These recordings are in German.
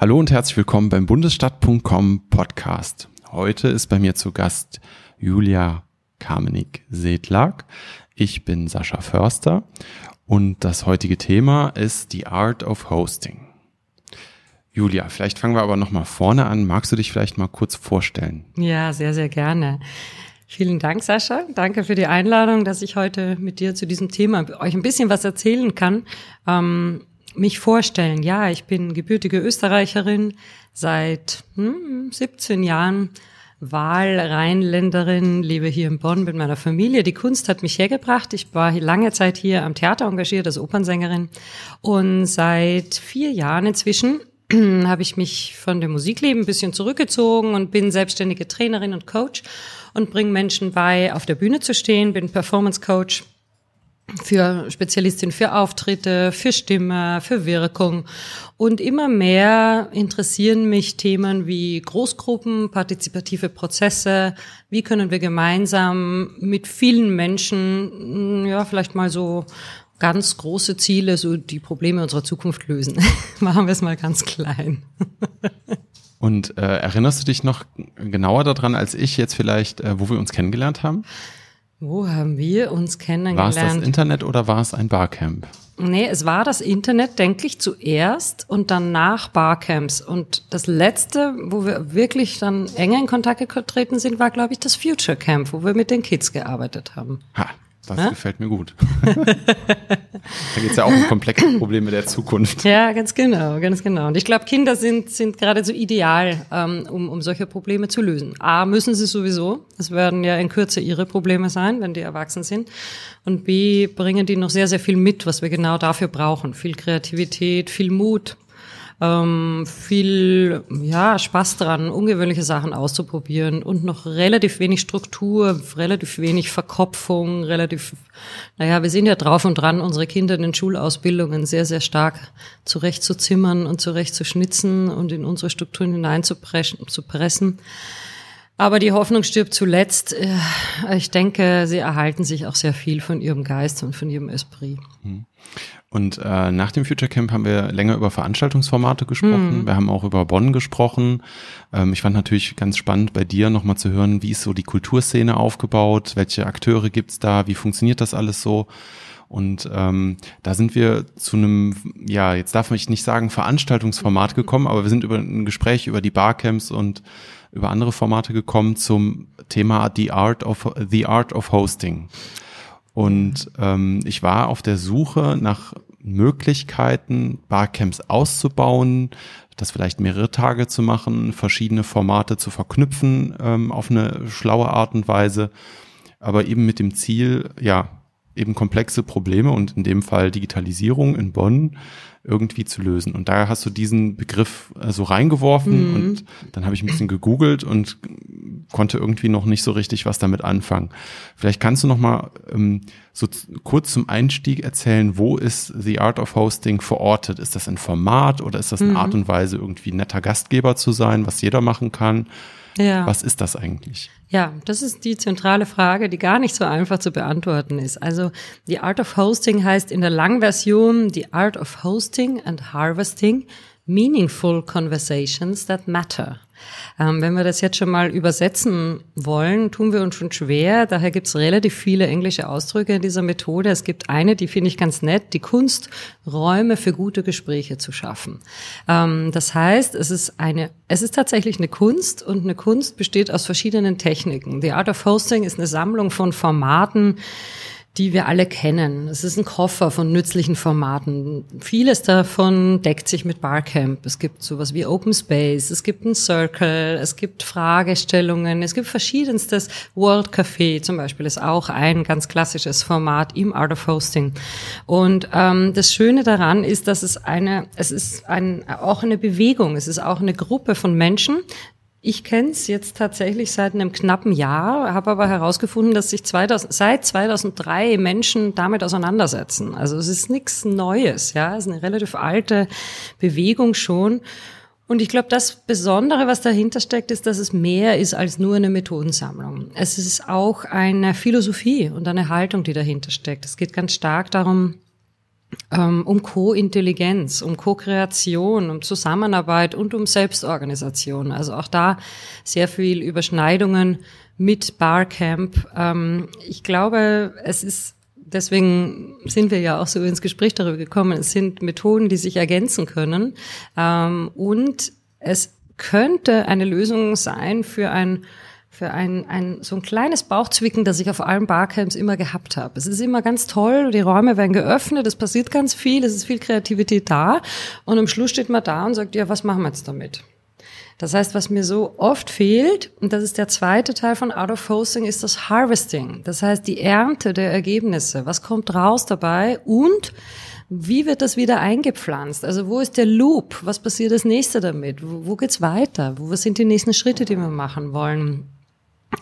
Hallo und herzlich willkommen beim Bundesstadt.com Podcast. Heute ist bei mir zu Gast Julia Kamenik-Sedlak. Ich bin Sascha Förster und das heutige Thema ist die Art of Hosting. Julia, vielleicht fangen wir aber nochmal vorne an. Magst du dich vielleicht mal kurz vorstellen? Ja, sehr, sehr gerne. Vielen Dank, Sascha. Danke für die Einladung, dass ich heute mit dir zu diesem Thema euch ein bisschen was erzählen kann. Ähm, mich vorstellen, ja, ich bin gebürtige Österreicherin, seit hm, 17 Jahren Wahlrheinländerin, lebe hier in Bonn mit meiner Familie. Die Kunst hat mich hergebracht. Ich war lange Zeit hier am Theater engagiert als Opernsängerin und seit vier Jahren inzwischen habe ich mich von dem Musikleben ein bisschen zurückgezogen und bin selbstständige Trainerin und Coach und bringe Menschen bei, auf der Bühne zu stehen, bin Performance Coach für Spezialistin für Auftritte, für Stimme, für Wirkung. Und immer mehr interessieren mich Themen wie Großgruppen, partizipative Prozesse. Wie können wir gemeinsam mit vielen Menschen, ja, vielleicht mal so ganz große Ziele, so die Probleme unserer Zukunft lösen. Machen wir es mal ganz klein. Und äh, erinnerst du dich noch genauer daran als ich jetzt vielleicht, äh, wo wir uns kennengelernt haben? Wo haben wir uns kennengelernt? War es das Internet oder war es ein Barcamp? Nee, es war das Internet, denke ich, zuerst und dann nach Barcamps. Und das letzte, wo wir wirklich dann enger in Kontakt getreten sind, war, glaube ich, das Future Camp, wo wir mit den Kids gearbeitet haben. Ha, das ja? gefällt mir gut. da geht es ja auch um komplexe Probleme der Zukunft. Ja, ganz genau, ganz genau. Und ich glaube, Kinder sind, sind geradezu ideal, ähm, um, um solche Probleme zu lösen. A, müssen sie sowieso. Es werden ja in Kürze ihre Probleme sein, wenn die erwachsen sind. Und B, bringen die noch sehr, sehr viel mit, was wir genau dafür brauchen. Viel Kreativität, viel Mut, ähm, viel ja, Spaß dran, ungewöhnliche Sachen auszuprobieren und noch relativ wenig Struktur, relativ wenig Verkopfung, relativ, naja, wir sind ja drauf und dran, unsere Kinder in den Schulausbildungen sehr, sehr stark zurechtzuzimmern und zurechtzuschnitzen und in unsere Strukturen hineinzupressen. Zu pressen. Aber die Hoffnung stirbt zuletzt. Äh, ich denke, sie erhalten sich auch sehr viel von ihrem Geist und von ihrem Esprit. Und äh, nach dem Future Camp haben wir länger über Veranstaltungsformate gesprochen. Mhm. Wir haben auch über Bonn gesprochen. Ähm, ich fand natürlich ganz spannend bei dir nochmal zu hören, wie ist so die Kulturszene aufgebaut, welche Akteure gibt's da, wie funktioniert das alles so. Und ähm, da sind wir zu einem, ja, jetzt darf ich nicht sagen Veranstaltungsformat gekommen, aber wir sind über ein Gespräch über die Barcamps und über andere Formate gekommen zum Thema The Art of The Art of Hosting. Und ähm, ich war auf der Suche nach Möglichkeiten, Barcamps auszubauen, das vielleicht mehrere Tage zu machen, verschiedene Formate zu verknüpfen ähm, auf eine schlaue Art und Weise, aber eben mit dem Ziel, ja, eben komplexe Probleme und in dem Fall Digitalisierung in Bonn irgendwie zu lösen. Und da hast du diesen Begriff äh, so reingeworfen mhm. und dann habe ich ein bisschen gegoogelt und konnte irgendwie noch nicht so richtig was damit anfangen. Vielleicht kannst du noch mal ähm, so kurz zum Einstieg erzählen, wo ist The Art of Hosting verortet? Ist das ein Format oder ist das eine mhm. Art und Weise, irgendwie netter Gastgeber zu sein, was jeder machen kann? Ja. Was ist das eigentlich? Ja, das ist die zentrale Frage, die gar nicht so einfach zu beantworten ist. Also die Art of Hosting heißt in der Langversion die Art of Hosting and Harvesting Meaningful Conversations that Matter. Ähm, wenn wir das jetzt schon mal übersetzen wollen, tun wir uns schon schwer. Daher gibt es relativ viele englische Ausdrücke in dieser Methode. Es gibt eine, die finde ich ganz nett, die Kunst, Räume für gute Gespräche zu schaffen. Ähm, das heißt, es ist eine, es ist tatsächlich eine Kunst und eine Kunst besteht aus verschiedenen Techniken. The Art of Hosting ist eine Sammlung von Formaten, die wir alle kennen. Es ist ein Koffer von nützlichen Formaten. Vieles davon deckt sich mit Barcamp. Es gibt sowas wie Open Space, es gibt ein Circle, es gibt Fragestellungen, es gibt verschiedenstes. World Café zum Beispiel ist auch ein ganz klassisches Format im Art of Hosting. Und ähm, das Schöne daran ist, dass es eine, es ist ein, auch eine Bewegung, es ist auch eine Gruppe von Menschen, ich kenne es jetzt tatsächlich seit einem knappen Jahr, habe aber herausgefunden, dass sich 2000, seit 2003 Menschen damit auseinandersetzen. Also es ist nichts Neues, ja, es ist eine relativ alte Bewegung schon. Und ich glaube, das Besondere, was dahinter steckt, ist, dass es mehr ist als nur eine Methodensammlung. Es ist auch eine Philosophie und eine Haltung, die dahinter steckt. Es geht ganz stark darum, um Co-Intelligenz, um Co-Kreation, um Zusammenarbeit und um Selbstorganisation. Also auch da sehr viel Überschneidungen mit Barcamp. Ähm, ich glaube, es ist deswegen sind wir ja auch so ins Gespräch darüber gekommen. Es sind Methoden, die sich ergänzen können. Ähm, und es könnte eine Lösung sein für ein für ein, ein so ein kleines Bauchzwicken, das ich auf allen Barcamps immer gehabt habe. Es ist immer ganz toll, die Räume werden geöffnet, es passiert ganz viel, es ist viel Kreativität da und am Schluss steht man da und sagt, ja, was machen wir jetzt damit? Das heißt, was mir so oft fehlt, und das ist der zweite Teil von Out of Hosting, ist das Harvesting. Das heißt, die Ernte der Ergebnisse. Was kommt raus dabei? Und wie wird das wieder eingepflanzt? Also wo ist der Loop? Was passiert das nächste damit? Wo, geht's weiter? Wo sind die nächsten Schritte, die wir machen wollen?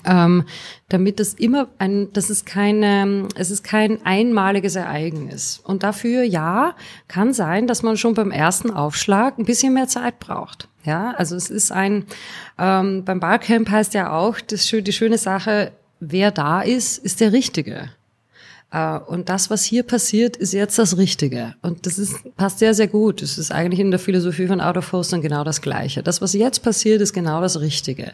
Ähm, damit es immer ein, das ist keine, es ist kein einmaliges Ereignis. Und dafür, ja, kann sein, dass man schon beim ersten Aufschlag ein bisschen mehr Zeit braucht. Ja, also es ist ein, ähm, beim Barcamp heißt ja auch, das, die schöne Sache, wer da ist, ist der Richtige. Äh, und das, was hier passiert, ist jetzt das Richtige. Und das ist, passt sehr, sehr gut. Das ist eigentlich in der Philosophie von Out of Hosting genau das Gleiche. Das, was jetzt passiert, ist genau das Richtige.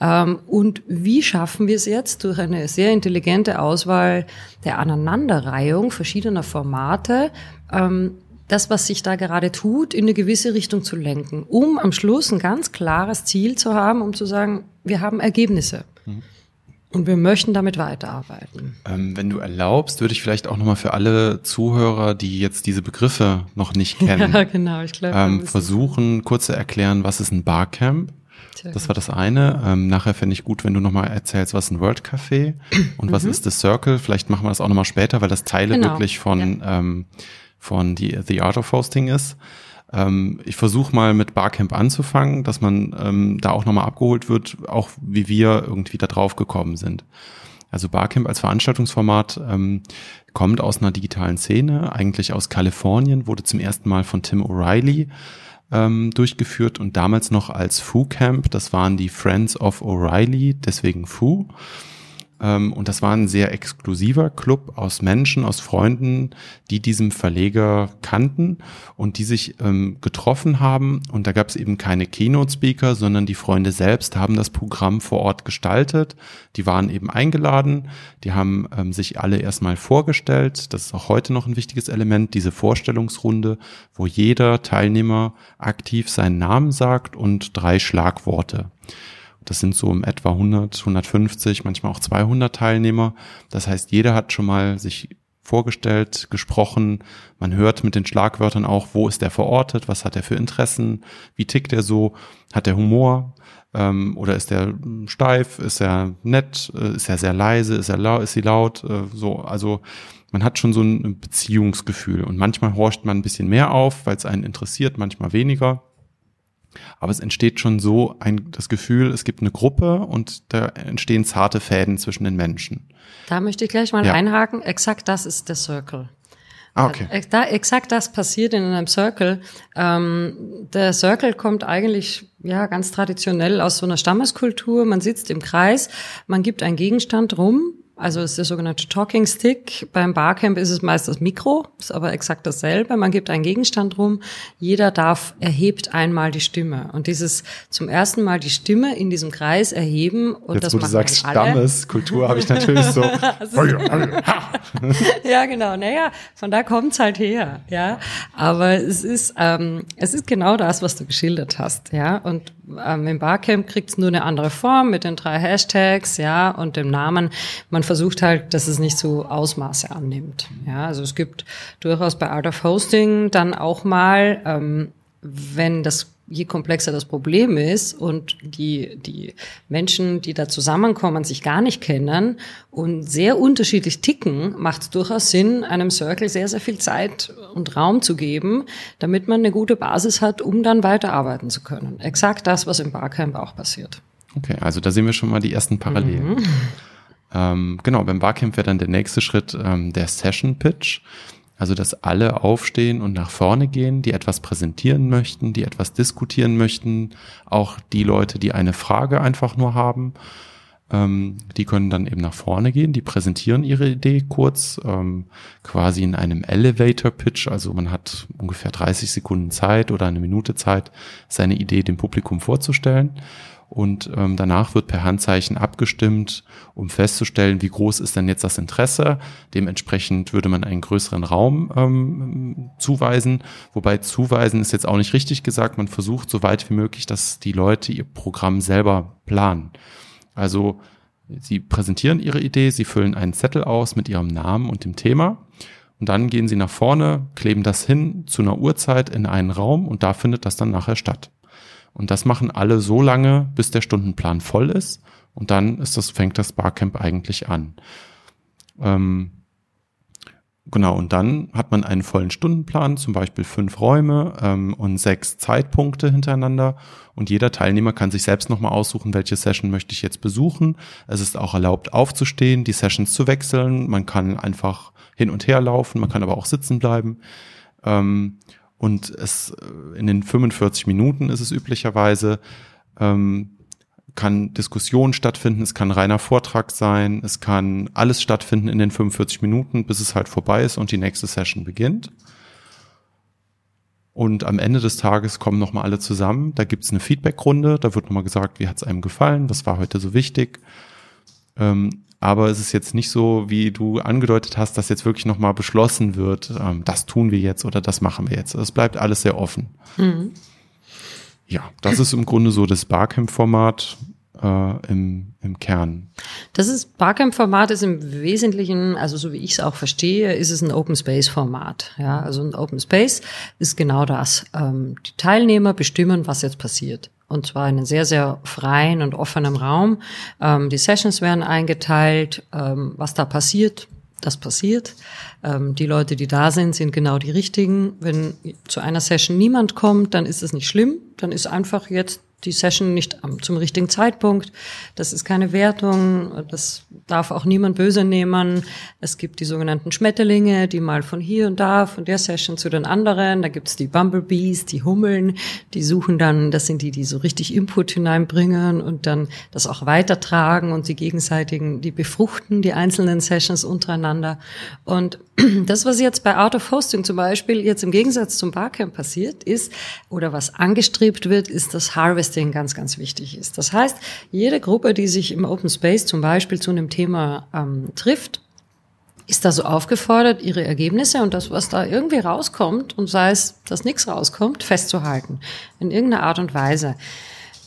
Ähm, und wie schaffen wir es jetzt durch eine sehr intelligente Auswahl der Aneinanderreihung verschiedener Formate, ähm, das, was sich da gerade tut, in eine gewisse Richtung zu lenken, um am Schluss ein ganz klares Ziel zu haben, um zu sagen, wir haben Ergebnisse. Mhm. Und wir möchten damit weiterarbeiten. Ähm, wenn du erlaubst, würde ich vielleicht auch nochmal für alle Zuhörer, die jetzt diese Begriffe noch nicht kennen, ja, genau, ich glaub, ähm, versuchen, kurz zu erklären, was ist ein Barcamp? Das war das eine. Ähm, nachher fände ich gut, wenn du nochmal erzählst, was ein World Café und was mhm. ist das Circle. Vielleicht machen wir das auch nochmal später, weil das Teile genau. wirklich von, ja. ähm, von die, The Art of Hosting ist. Ähm, ich versuche mal mit Barcamp anzufangen, dass man ähm, da auch nochmal abgeholt wird, auch wie wir irgendwie da drauf gekommen sind. Also Barcamp als Veranstaltungsformat ähm, kommt aus einer digitalen Szene, eigentlich aus Kalifornien, wurde zum ersten Mal von Tim O'Reilly ähm, durchgeführt und damals noch als Foo Camp. Das waren die Friends of O'Reilly, deswegen Foo. Ähm, und das war ein sehr exklusiver Club aus Menschen, aus Freunden, die diesem Verleger kannten und die sich ähm, getroffen haben. Und da gab es eben keine Keynote-Speaker, sondern die Freunde selbst haben das Programm vor Ort gestaltet. Die waren eben eingeladen. Die haben ähm, sich alle erstmal vorgestellt. Das ist auch heute noch ein wichtiges Element, diese Vorstellungsrunde, wo jeder Teilnehmer aktiv seinen Namen sagt und drei Schlagworte. Das sind so im etwa 100, 150, manchmal auch 200 Teilnehmer. Das heißt, jeder hat schon mal sich vorgestellt, gesprochen. Man hört mit den Schlagwörtern auch, wo ist er verortet, was hat er für Interessen, wie tickt er so, hat er Humor ähm, oder ist er steif, ist er nett, äh, ist er sehr leise, ist er laut, ist sie laut, äh, so. Also man hat schon so ein Beziehungsgefühl und manchmal horcht man ein bisschen mehr auf, weil es einen interessiert, manchmal weniger. Aber es entsteht schon so ein, das Gefühl, es gibt eine Gruppe und da entstehen zarte Fäden zwischen den Menschen. Da möchte ich gleich mal ja. einhaken. Exakt das ist der Circle. Ah, okay. Äh, da, exakt das passiert in einem Circle. Ähm, der Circle kommt eigentlich ja ganz traditionell aus so einer Stammeskultur. Man sitzt im Kreis, man gibt einen Gegenstand rum also es ist der sogenannte Talking Stick. Beim Barcamp ist es meist das Mikro, ist aber exakt dasselbe. Man gibt einen Gegenstand rum. Jeder darf, erhebt einmal die Stimme. Und dieses zum ersten Mal die Stimme in diesem Kreis erheben. Und Jetzt, das wo du sagst Stammeskultur, habe ich natürlich so. ja, genau. Naja, von da kommt's halt her. Ja, aber es ist, ähm, es ist genau das, was du geschildert hast. Ja, und ähm, im Barcamp kriegt's nur eine andere Form mit den drei Hashtags, ja, und dem Namen. Man versucht halt, dass es nicht so Ausmaße annimmt. Ja, also es gibt durchaus bei Art of Hosting dann auch mal, ähm, wenn das je komplexer das Problem ist und die, die Menschen, die da zusammenkommen, sich gar nicht kennen und sehr unterschiedlich ticken, macht es durchaus Sinn, einem Circle sehr, sehr viel Zeit und Raum zu geben, damit man eine gute Basis hat, um dann weiterarbeiten zu können. Exakt das, was im Barcamp auch passiert. Okay, also da sehen wir schon mal die ersten Parallelen. Mhm. Ähm, genau, beim Barcamp wäre dann der nächste Schritt ähm, der Session Pitch. Also, dass alle aufstehen und nach vorne gehen, die etwas präsentieren möchten, die etwas diskutieren möchten, auch die Leute, die eine Frage einfach nur haben. Ähm, die können dann eben nach vorne gehen, die präsentieren ihre Idee kurz, ähm, quasi in einem Elevator Pitch. Also man hat ungefähr 30 Sekunden Zeit oder eine Minute Zeit, seine Idee dem Publikum vorzustellen. Und ähm, danach wird per Handzeichen abgestimmt, um festzustellen, wie groß ist denn jetzt das Interesse. Dementsprechend würde man einen größeren Raum ähm, zuweisen. Wobei zuweisen ist jetzt auch nicht richtig gesagt. Man versucht so weit wie möglich, dass die Leute ihr Programm selber planen. Also sie präsentieren ihre Idee, sie füllen einen Zettel aus mit ihrem Namen und dem Thema. Und dann gehen sie nach vorne, kleben das hin zu einer Uhrzeit in einen Raum und da findet das dann nachher statt. Und das machen alle so lange, bis der Stundenplan voll ist. Und dann ist das, fängt das Barcamp eigentlich an. Ähm, Genau, und dann hat man einen vollen Stundenplan, zum Beispiel fünf Räume ähm, und sechs Zeitpunkte hintereinander. Und jeder Teilnehmer kann sich selbst nochmal aussuchen, welche Session möchte ich jetzt besuchen. Es ist auch erlaubt, aufzustehen, die Sessions zu wechseln. Man kann einfach hin und her laufen, man kann aber auch sitzen bleiben. Ähm, und es äh, in den 45 Minuten ist es üblicherweise. Ähm, kann Diskussion stattfinden, es kann reiner Vortrag sein, es kann alles stattfinden in den 45 Minuten, bis es halt vorbei ist und die nächste Session beginnt. Und am Ende des Tages kommen nochmal alle zusammen. Da gibt's eine Feedbackrunde, da wird nochmal gesagt, wie hat's einem gefallen, was war heute so wichtig. Ähm, aber es ist jetzt nicht so, wie du angedeutet hast, dass jetzt wirklich nochmal beschlossen wird, ähm, das tun wir jetzt oder das machen wir jetzt. Es bleibt alles sehr offen. Mhm. Ja, das ist im Grunde so das Barcamp-Format äh, im, im Kern. Das ist Barcamp-Format ist im Wesentlichen, also so wie ich es auch verstehe, ist es ein Open Space-Format. Ja, also ein Open Space ist genau das. Ähm, die Teilnehmer bestimmen, was jetzt passiert. Und zwar in einem sehr, sehr freien und offenen Raum. Ähm, die Sessions werden eingeteilt, ähm, was da passiert, das passiert. Ähm, die Leute, die da sind, sind genau die richtigen. Wenn zu einer Session niemand kommt, dann ist es nicht schlimm. Dann ist einfach jetzt die Session nicht zum richtigen Zeitpunkt. Das ist keine Wertung. Das darf auch niemand böse nehmen. Es gibt die sogenannten Schmetterlinge, die mal von hier und da, von der Session zu den anderen. Da gibt's die Bumblebees, die Hummeln. Die suchen dann, das sind die, die so richtig Input hineinbringen und dann das auch weitertragen und sie gegenseitigen, die befruchten die einzelnen Sessions untereinander. Und das, was jetzt bei Out of Hosting zum Beispiel jetzt im Gegensatz zum Barcamp passiert ist, oder was angestrebt wird, ist, Harvesting ganz, ganz wichtig ist. Das heißt, jede Gruppe, die sich im Open Space zum Beispiel zu einem Thema ähm, trifft, ist da so aufgefordert, ihre Ergebnisse und das, was da irgendwie rauskommt, und sei es, dass nichts rauskommt, festzuhalten. In irgendeiner Art und Weise.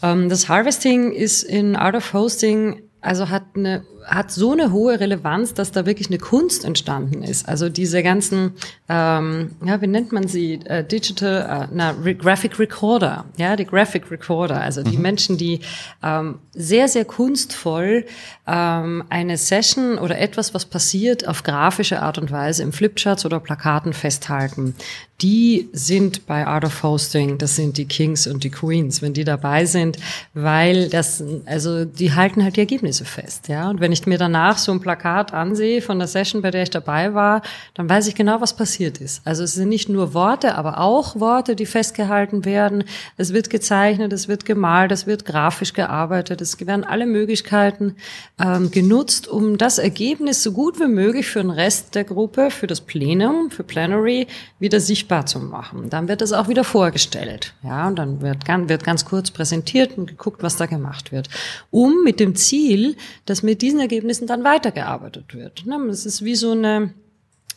Ähm, das Harvesting ist in Art of Hosting also hat eine hat so eine hohe Relevanz, dass da wirklich eine Kunst entstanden ist. Also diese ganzen, ähm, ja, wie nennt man sie, äh, Digital, äh, na, Re Graphic Recorder, ja, die Graphic Recorder, also die mhm. Menschen, die ähm, sehr, sehr kunstvoll ähm, eine Session oder etwas, was passiert, auf grafische Art und Weise im Flipcharts oder Plakaten festhalten. Die sind bei Art of Hosting, das sind die Kings und die Queens, wenn die dabei sind, weil das, also die halten halt die Ergebnisse fest, ja. Und wenn ich mir danach so ein Plakat ansehe von der Session, bei der ich dabei war, dann weiß ich genau, was passiert ist. Also es sind nicht nur Worte, aber auch Worte, die festgehalten werden. Es wird gezeichnet, es wird gemalt, es wird grafisch gearbeitet, es werden alle Möglichkeiten ähm, genutzt, um das Ergebnis so gut wie möglich für den Rest der Gruppe, für das Plenum, für Plenary wieder sichtbar zu machen. Dann wird das auch wieder vorgestellt. Ja, und dann wird, wird ganz kurz präsentiert und geguckt, was da gemacht wird. Um mit dem Ziel, dass mit diesen Ergebnissen dann weitergearbeitet wird. Ne? Es ist wie so eine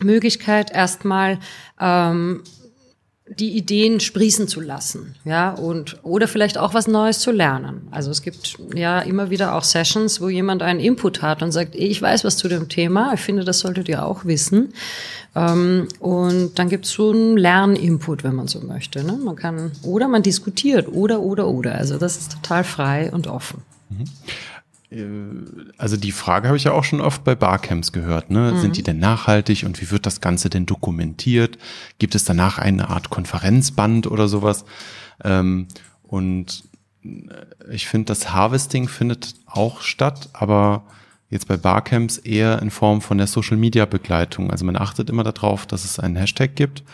Möglichkeit, erstmal ähm, die Ideen sprießen zu lassen, ja, und oder vielleicht auch was Neues zu lernen. Also es gibt ja immer wieder auch Sessions, wo jemand einen Input hat und sagt, ich weiß was zu dem Thema, ich finde, das solltet ihr auch wissen. Ähm, und dann gibt es so einen Lerninput, wenn man so möchte. Ne? Man kann oder man diskutiert oder oder oder. Also das ist total frei und offen. Mhm. Äh, also die Frage habe ich ja auch schon oft bei Barcamps gehört. Ne? Mhm. Sind die denn nachhaltig und wie wird das Ganze denn dokumentiert? Gibt es danach eine Art Konferenzband oder sowas? Ähm, und äh, ich finde, das Harvesting findet auch statt, aber jetzt bei Barcamps eher in Form von der Social Media Begleitung. Also man achtet immer darauf, dass es einen Hashtag gibt,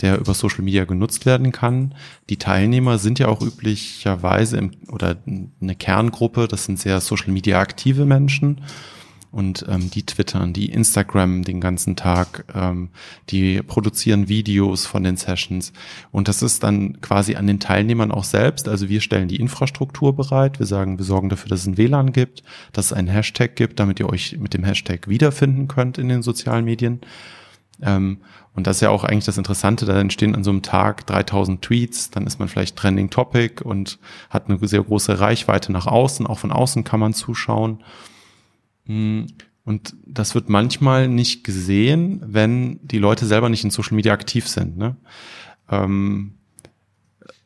der über Social Media genutzt werden kann. Die Teilnehmer sind ja auch üblicherweise im, oder eine Kerngruppe, das sind sehr Social Media aktive Menschen und ähm, die twittern, die Instagram den ganzen Tag, ähm, die produzieren Videos von den Sessions und das ist dann quasi an den Teilnehmern auch selbst. Also wir stellen die Infrastruktur bereit, wir sagen, wir sorgen dafür, dass es ein WLAN gibt, dass es einen Hashtag gibt, damit ihr euch mit dem Hashtag wiederfinden könnt in den sozialen Medien. Ähm, und das ist ja auch eigentlich das Interessante, da entstehen an so einem Tag 3000 Tweets, dann ist man vielleicht Trending Topic und hat eine sehr große Reichweite nach außen, auch von außen kann man zuschauen. Hm, und das wird manchmal nicht gesehen, wenn die Leute selber nicht in Social Media aktiv sind. Ne? Ähm,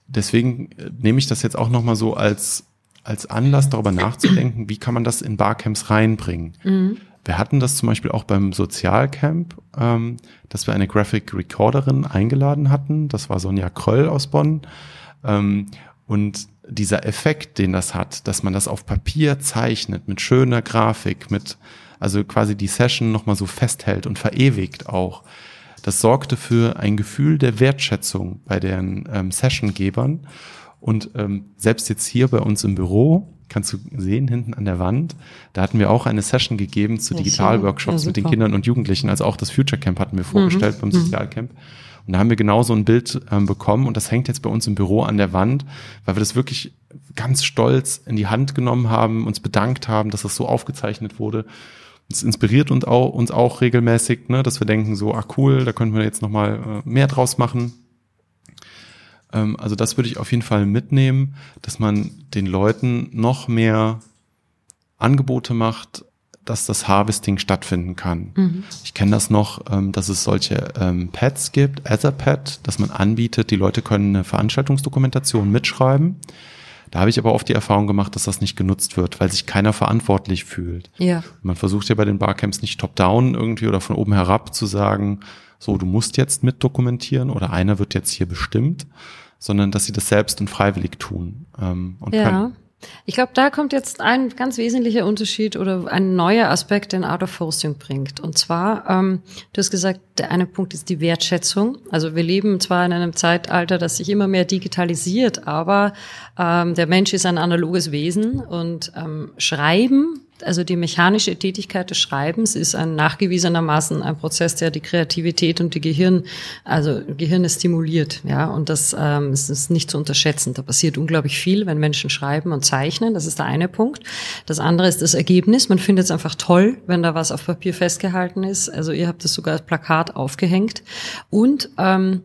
deswegen nehme ich das jetzt auch nochmal so als, als Anlass, darüber nachzudenken, wie kann man das in Barcamps reinbringen. Mhm. Wir hatten das zum Beispiel auch beim Sozialcamp, ähm, dass wir eine Graphic Recorderin eingeladen hatten. Das war Sonja Kröll aus Bonn. Ähm, und dieser Effekt, den das hat, dass man das auf Papier zeichnet, mit schöner Grafik, mit, also quasi die Session nochmal so festhält und verewigt auch, das sorgte für ein Gefühl der Wertschätzung bei den ähm, Sessiongebern. Und ähm, selbst jetzt hier bei uns im Büro, kannst du sehen, hinten an der Wand, da hatten wir auch eine Session gegeben zu Digitalworkshops ja, mit den Kindern und Jugendlichen. Also auch das Future Camp hatten wir vorgestellt mhm. beim mhm. Sozialcamp. Und da haben wir genau so ein Bild ähm, bekommen und das hängt jetzt bei uns im Büro an der Wand, weil wir das wirklich ganz stolz in die Hand genommen haben, uns bedankt haben, dass das so aufgezeichnet wurde. Es inspiriert uns auch, uns auch regelmäßig, ne, dass wir denken so, ah cool, da könnten wir jetzt nochmal äh, mehr draus machen. Ähm, also das würde ich auf jeden Fall mitnehmen, dass man den Leuten noch mehr Angebote macht, dass das Harvesting stattfinden kann. Mhm. Ich kenne das noch, ähm, dass es solche ähm, Pads gibt, Etherpad, dass man anbietet, die Leute können eine Veranstaltungsdokumentation mitschreiben. Da habe ich aber oft die Erfahrung gemacht, dass das nicht genutzt wird, weil sich keiner verantwortlich fühlt. Ja. Man versucht ja bei den Barcamps nicht top-down irgendwie oder von oben herab zu sagen, so, du musst jetzt mit dokumentieren oder einer wird jetzt hier bestimmt, sondern dass sie das selbst und freiwillig tun ähm, und ja. können. Ich glaube, da kommt jetzt ein ganz wesentlicher Unterschied oder ein neuer Aspekt, den Out of Hosting bringt. Und zwar, ähm, du hast gesagt, der eine Punkt ist die Wertschätzung. Also wir leben zwar in einem Zeitalter, das sich immer mehr digitalisiert, aber ähm, der Mensch ist ein analoges Wesen und ähm, Schreiben also die mechanische Tätigkeit des Schreibens ist ein nachgewiesenermaßen ein Prozess, der die Kreativität und die Gehirn, also Gehirne stimuliert, ja. Und das ähm, ist, ist nicht zu unterschätzen. Da passiert unglaublich viel, wenn Menschen schreiben und zeichnen. Das ist der eine Punkt. Das andere ist das Ergebnis. Man findet es einfach toll, wenn da was auf Papier festgehalten ist. Also ihr habt das sogar als Plakat aufgehängt. Und ähm,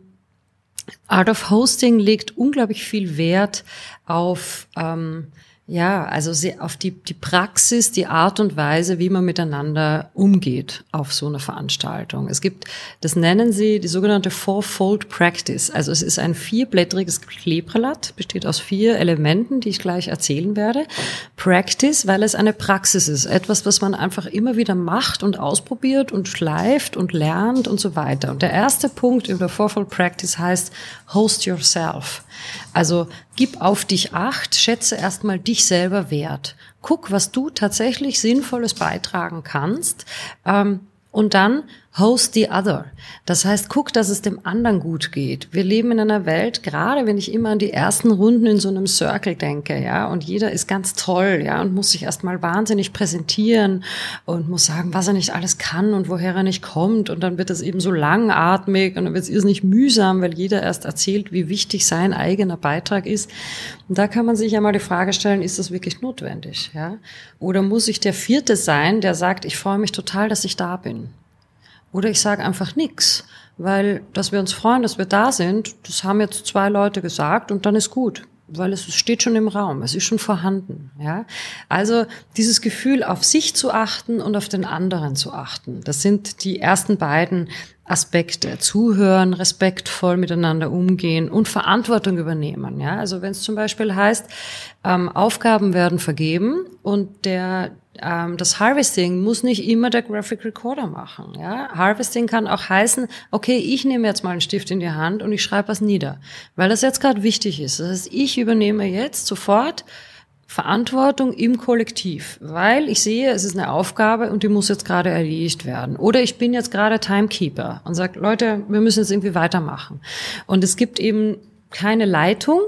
Art of Hosting legt unglaublich viel Wert auf ähm, ja, also sehr auf die, die Praxis, die Art und Weise, wie man miteinander umgeht auf so einer Veranstaltung. Es gibt, das nennen sie die sogenannte Fourfold Practice. Also es ist ein vierblättriges Kleeblatt, besteht aus vier Elementen, die ich gleich erzählen werde. Practice, weil es eine Praxis ist. Etwas, was man einfach immer wieder macht und ausprobiert und schleift und lernt und so weiter. Und der erste Punkt über Fourfold Practice heißt Host Yourself. Also gib auf dich acht, schätze erstmal dich selber wert. Guck, was du tatsächlich Sinnvolles beitragen kannst. Ähm, und dann host the other. Das heißt, guck, dass es dem anderen gut geht. Wir leben in einer Welt, gerade wenn ich immer an die ersten Runden in so einem Circle denke, ja, und jeder ist ganz toll, ja, und muss sich erstmal wahnsinnig präsentieren und muss sagen, was er nicht alles kann und woher er nicht kommt. Und dann wird es eben so langatmig und dann wird es irrsinnig mühsam, weil jeder erst erzählt, wie wichtig sein eigener Beitrag ist. Und da kann man sich ja mal die Frage stellen, ist das wirklich notwendig, ja? Oder muss ich der Vierte sein, der sagt, ich freue mich total, dass ich da bin? Oder ich sage einfach nix, weil dass wir uns freuen, dass wir da sind, das haben jetzt zwei Leute gesagt und dann ist gut, weil es steht schon im Raum, es ist schon vorhanden. Ja, also dieses Gefühl, auf sich zu achten und auf den anderen zu achten, das sind die ersten beiden Aspekte. Zuhören, respektvoll miteinander umgehen und Verantwortung übernehmen. Ja, also wenn es zum Beispiel heißt, ähm, Aufgaben werden vergeben und der das Harvesting muss nicht immer der Graphic Recorder machen. Ja? Harvesting kann auch heißen, okay, ich nehme jetzt mal einen Stift in die Hand und ich schreibe was nieder, weil das jetzt gerade wichtig ist. Das heißt, ich übernehme jetzt sofort Verantwortung im Kollektiv, weil ich sehe, es ist eine Aufgabe und die muss jetzt gerade erledigt werden. Oder ich bin jetzt gerade Timekeeper und sage, Leute, wir müssen jetzt irgendwie weitermachen. Und es gibt eben keine Leitung,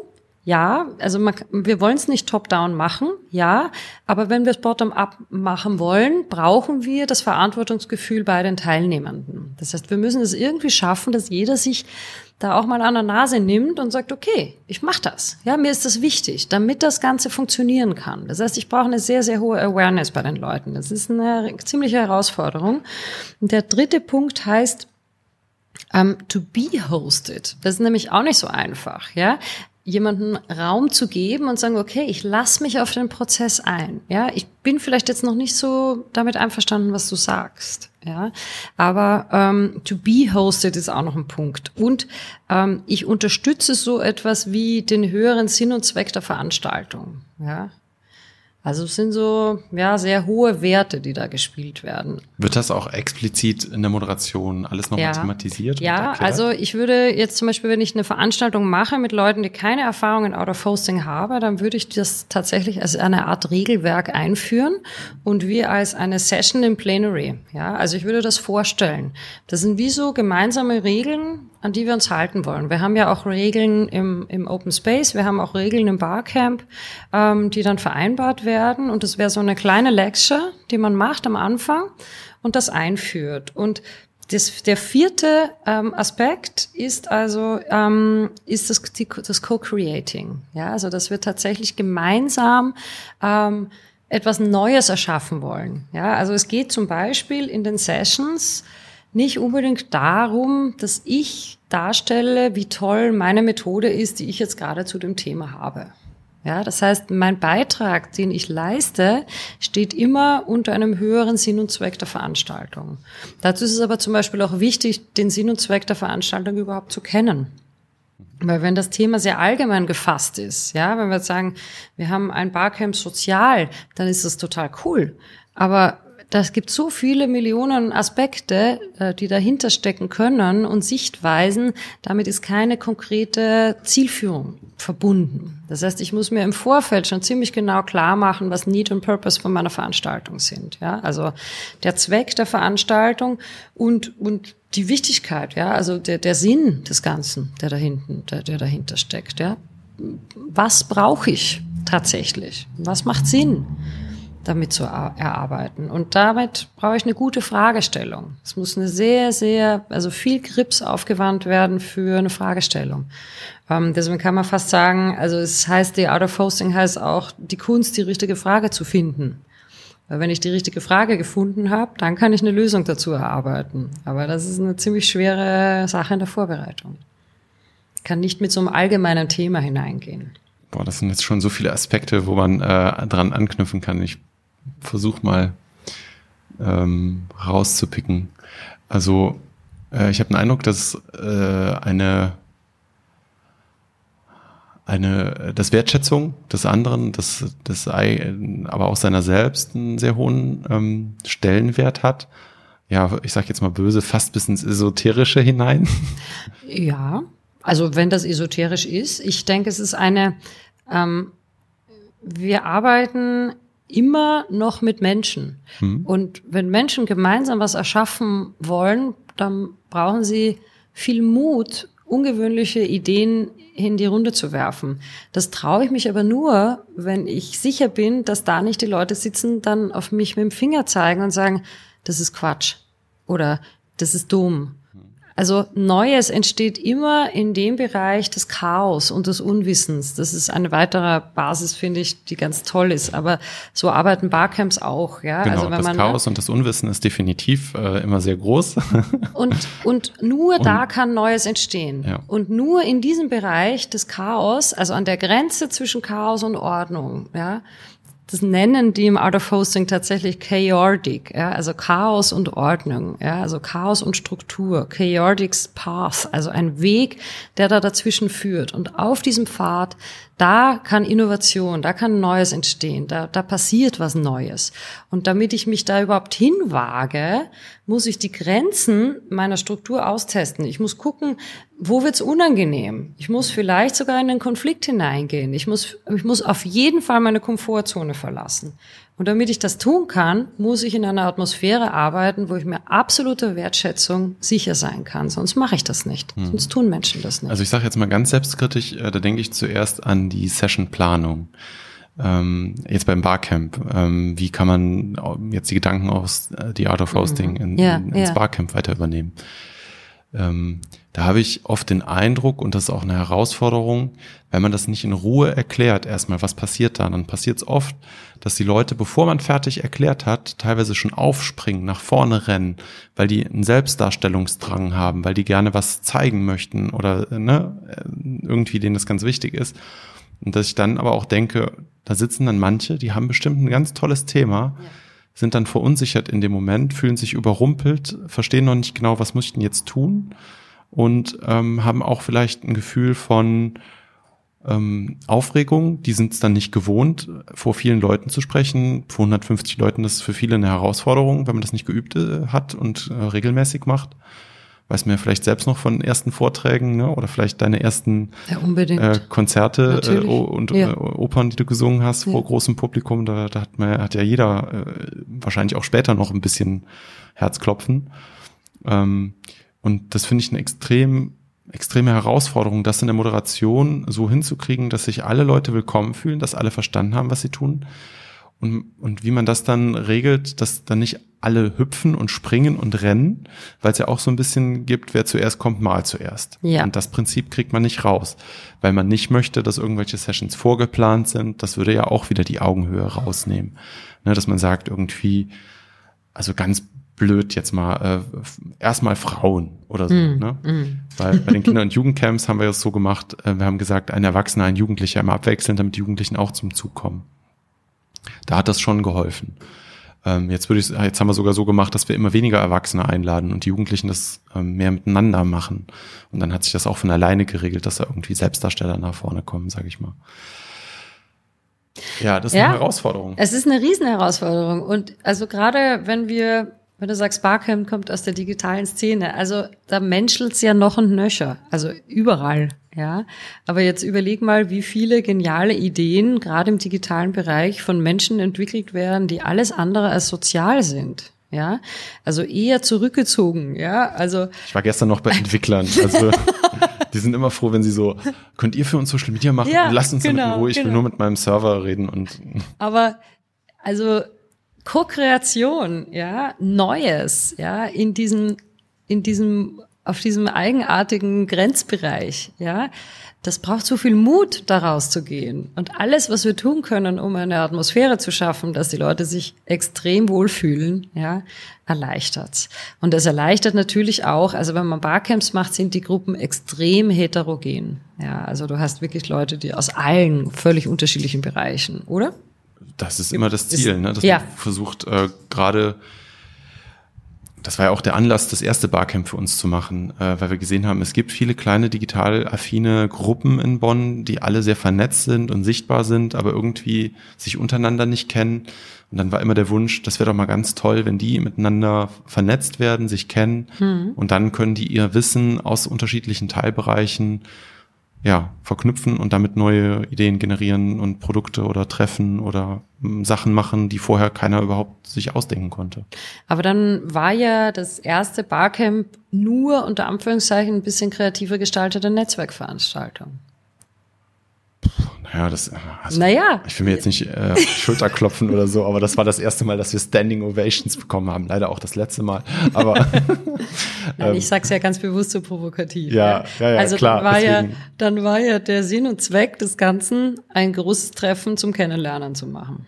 ja, also man, wir wollen es nicht top-down machen, ja, aber wenn wir es bottom-up machen wollen, brauchen wir das Verantwortungsgefühl bei den Teilnehmenden. Das heißt, wir müssen es irgendwie schaffen, dass jeder sich da auch mal an der Nase nimmt und sagt, okay, ich mache das. Ja, mir ist das wichtig, damit das Ganze funktionieren kann. Das heißt, ich brauche eine sehr, sehr hohe Awareness bei den Leuten. Das ist eine ziemliche Herausforderung. Und der dritte Punkt heißt, um, ähm, to be hosted. Das ist nämlich auch nicht so einfach, ja jemanden Raum zu geben und sagen, okay, ich lass mich auf den Prozess ein. Ja, ich bin vielleicht jetzt noch nicht so damit einverstanden, was du sagst. Ja, aber ähm, to be hosted ist auch noch ein Punkt. Und ähm, ich unterstütze so etwas wie den höheren Sinn und Zweck der Veranstaltung. Ja, also es sind so ja sehr hohe Werte, die da gespielt werden. Wird das auch explizit in der Moderation alles nochmal ja. thematisiert? Ja, also ich würde jetzt zum Beispiel, wenn ich eine Veranstaltung mache mit Leuten, die keine Erfahrung in Out of Hosting haben, dann würde ich das tatsächlich als eine Art Regelwerk einführen und wir als eine Session im Plenary. Ja, also ich würde das vorstellen. Das sind wie so gemeinsame Regeln, an die wir uns halten wollen. Wir haben ja auch Regeln im, im Open Space, wir haben auch Regeln im Barcamp, ähm, die dann vereinbart werden. Und das wäre so eine kleine Lecture, die man macht am Anfang und das einführt. Und das, der vierte ähm, Aspekt ist also ähm, ist das, das Co-Creating. Ja, also dass wir tatsächlich gemeinsam ähm, etwas Neues erschaffen wollen. Ja, also es geht zum Beispiel in den Sessions nicht unbedingt darum, dass ich darstelle, wie toll meine Methode ist, die ich jetzt gerade zu dem Thema habe. Ja, das heißt, mein Beitrag, den ich leiste, steht immer unter einem höheren Sinn und Zweck der Veranstaltung. Dazu ist es aber zum Beispiel auch wichtig, den Sinn und Zweck der Veranstaltung überhaupt zu kennen. Weil wenn das Thema sehr allgemein gefasst ist, ja, wenn wir jetzt sagen, wir haben ein Barcamp sozial, dann ist das total cool. Aber das gibt so viele Millionen Aspekte, äh, die dahinter stecken können und Sichtweisen. Damit ist keine konkrete Zielführung verbunden. Das heißt, ich muss mir im Vorfeld schon ziemlich genau klar machen, was Need und Purpose von meiner Veranstaltung sind. Ja, also der Zweck der Veranstaltung und, und die Wichtigkeit, ja, also der, der Sinn des Ganzen, der dahinten, der, der dahinter steckt, ja. Was brauche ich tatsächlich? Was macht Sinn? Damit zu erarbeiten. Und damit brauche ich eine gute Fragestellung. Es muss eine sehr, sehr, also viel Grips aufgewandt werden für eine Fragestellung. Ähm, deswegen kann man fast sagen, also es heißt, die Art of Hosting heißt auch die Kunst, die richtige Frage zu finden. Weil wenn ich die richtige Frage gefunden habe, dann kann ich eine Lösung dazu erarbeiten. Aber das ist eine ziemlich schwere Sache in der Vorbereitung. Ich kann nicht mit so einem allgemeinen Thema hineingehen. Boah, das sind jetzt schon so viele Aspekte, wo man äh, dran anknüpfen kann. Ich versuch mal ähm, rauszupicken. Also äh, ich habe den Eindruck, dass äh, eine eine das Wertschätzung des anderen, das, das aber auch seiner selbst einen sehr hohen ähm, Stellenwert hat. Ja, ich sage jetzt mal böse, fast bis ins Esoterische hinein. Ja, also wenn das esoterisch ist, ich denke, es ist eine, ähm, wir arbeiten immer noch mit Menschen. Mhm. Und wenn Menschen gemeinsam was erschaffen wollen, dann brauchen sie viel Mut, ungewöhnliche Ideen in die Runde zu werfen. Das traue ich mich aber nur, wenn ich sicher bin, dass da nicht die Leute sitzen, dann auf mich mit dem Finger zeigen und sagen, das ist Quatsch oder das ist dumm also Neues entsteht immer in dem Bereich des Chaos und des Unwissens. Das ist eine weitere Basis, finde ich, die ganz toll ist. Aber so arbeiten Barcamps auch. Ja? Genau, also wenn das man, Chaos und das Unwissen ist definitiv äh, immer sehr groß. Und, und nur und, da kann Neues entstehen. Ja. Und nur in diesem Bereich des Chaos, also an der Grenze zwischen Chaos und Ordnung, ja, das nennen die im Art of Hosting tatsächlich chaotic, ja, also Chaos und Ordnung, ja, also Chaos und Struktur, chaotic's path, also ein Weg, der da dazwischen führt. Und auf diesem Pfad, da kann Innovation, da kann Neues entstehen, da, da passiert was Neues. Und damit ich mich da überhaupt hinwage, muss ich die Grenzen meiner Struktur austesten. Ich muss gucken, wo wird's unangenehm? Ich muss vielleicht sogar in den Konflikt hineingehen. Ich muss, ich muss auf jeden Fall meine Komfortzone verlassen. Und damit ich das tun kann, muss ich in einer Atmosphäre arbeiten, wo ich mir absoluter Wertschätzung sicher sein kann. Sonst mache ich das nicht. Hm. Sonst tun Menschen das nicht. Also ich sage jetzt mal ganz selbstkritisch, äh, da denke ich zuerst an die Sessionplanung. Ähm, jetzt beim Barcamp, ähm, wie kann man jetzt die Gedanken aus äh, The Art of Hosting mhm. in, ja, in, ins ja. Barcamp weiter übernehmen? Ähm, da habe ich oft den Eindruck, und das ist auch eine Herausforderung, wenn man das nicht in Ruhe erklärt, erstmal, was passiert da, dann passiert es oft, dass die Leute, bevor man fertig erklärt hat, teilweise schon aufspringen, nach vorne rennen, weil die einen Selbstdarstellungsdrang haben, weil die gerne was zeigen möchten oder ne, irgendwie denen das ganz wichtig ist. Und dass ich dann aber auch denke, da sitzen dann manche, die haben bestimmt ein ganz tolles Thema, ja. sind dann verunsichert in dem Moment, fühlen sich überrumpelt, verstehen noch nicht genau, was muss ich denn jetzt tun und ähm, haben auch vielleicht ein Gefühl von ähm, Aufregung. Die sind es dann nicht gewohnt, vor vielen Leuten zu sprechen. Vor 150 Leuten das ist für viele eine Herausforderung, wenn man das nicht geübt äh, hat und äh, regelmäßig macht. Weiß mir vielleicht selbst noch von ersten Vorträgen ne? oder vielleicht deine ersten ja, äh, Konzerte äh, und ja. äh, Opern, die du gesungen hast ja. vor großem Publikum. Da, da hat, man, hat ja jeder äh, wahrscheinlich auch später noch ein bisschen Herzklopfen. Ähm, und das finde ich eine extrem, extreme Herausforderung, das in der Moderation so hinzukriegen, dass sich alle Leute willkommen fühlen, dass alle verstanden haben, was sie tun. Und, und wie man das dann regelt, dass dann nicht alle hüpfen und springen und rennen, weil es ja auch so ein bisschen gibt, wer zuerst kommt, mal zuerst. Ja. Und das Prinzip kriegt man nicht raus, weil man nicht möchte, dass irgendwelche Sessions vorgeplant sind. Das würde ja auch wieder die Augenhöhe rausnehmen. Ne, dass man sagt irgendwie, also ganz blöd jetzt mal äh, erstmal Frauen oder so. Mm, ne? Mm. Weil bei den Kinder- und Jugendcamps haben wir das so gemacht, äh, wir haben gesagt, ein Erwachsener, ein Jugendlicher immer abwechselnd, damit die Jugendlichen auch zum Zug kommen. Da hat das schon geholfen. Ähm, jetzt würde ich, jetzt haben wir sogar so gemacht, dass wir immer weniger Erwachsene einladen und die Jugendlichen das ähm, mehr miteinander machen. Und dann hat sich das auch von alleine geregelt, dass da irgendwie Selbstdarsteller nach vorne kommen, sage ich mal. Ja, das ist ja, eine Herausforderung. Es ist eine Riesenherausforderung. Und also gerade wenn wir wenn du sagst, Barcamp kommt aus der digitalen Szene, also da menschelt's ja noch und nöcher, also überall, ja. Aber jetzt überleg mal, wie viele geniale Ideen gerade im digitalen Bereich von Menschen entwickelt werden, die alles andere als sozial sind. Ja, also eher zurückgezogen, ja, also. Ich war gestern noch bei Entwicklern, also die sind immer froh, wenn sie so, könnt ihr für uns Social Media machen? Ja, Lasst uns genau, damit in Ruhe, ich genau. will nur mit meinem Server reden und. Aber, also, Co-Kreation, ja, Neues, ja, in diesem, in diesem, auf diesem eigenartigen Grenzbereich, ja. Das braucht so viel Mut, daraus zu gehen. Und alles, was wir tun können, um eine Atmosphäre zu schaffen, dass die Leute sich extrem wohlfühlen, ja, erleichtert. Und das erleichtert natürlich auch, also wenn man Barcamps macht, sind die Gruppen extrem heterogen. Ja, also du hast wirklich Leute, die aus allen völlig unterschiedlichen Bereichen, oder? Das ist immer das Ziel, ne? dass ja. man versucht, äh, gerade, das war ja auch der Anlass, das erste Barcamp für uns zu machen, äh, weil wir gesehen haben, es gibt viele kleine digital affine Gruppen in Bonn, die alle sehr vernetzt sind und sichtbar sind, aber irgendwie sich untereinander nicht kennen. Und dann war immer der Wunsch, das wäre doch mal ganz toll, wenn die miteinander vernetzt werden, sich kennen mhm. und dann können die ihr Wissen aus unterschiedlichen Teilbereichen ja, verknüpfen und damit neue Ideen generieren und Produkte oder treffen oder hm, Sachen machen, die vorher keiner überhaupt sich ausdenken konnte. Aber dann war ja das erste Barcamp nur unter Anführungszeichen ein bisschen kreativer gestaltete Netzwerkveranstaltung. Naja, das, also, naja. ich will mir jetzt nicht äh, Schulterklopfen oder so, aber das war das erste Mal, dass wir Standing Ovations bekommen haben. Leider auch das letzte Mal. Aber Nein, ich sag's ja ganz bewusst so provokativ. Ja, ja, ja, also klar. Dann war ja, dann war ja der Sinn und Zweck des Ganzen, ein großes Treffen zum Kennenlernen zu machen.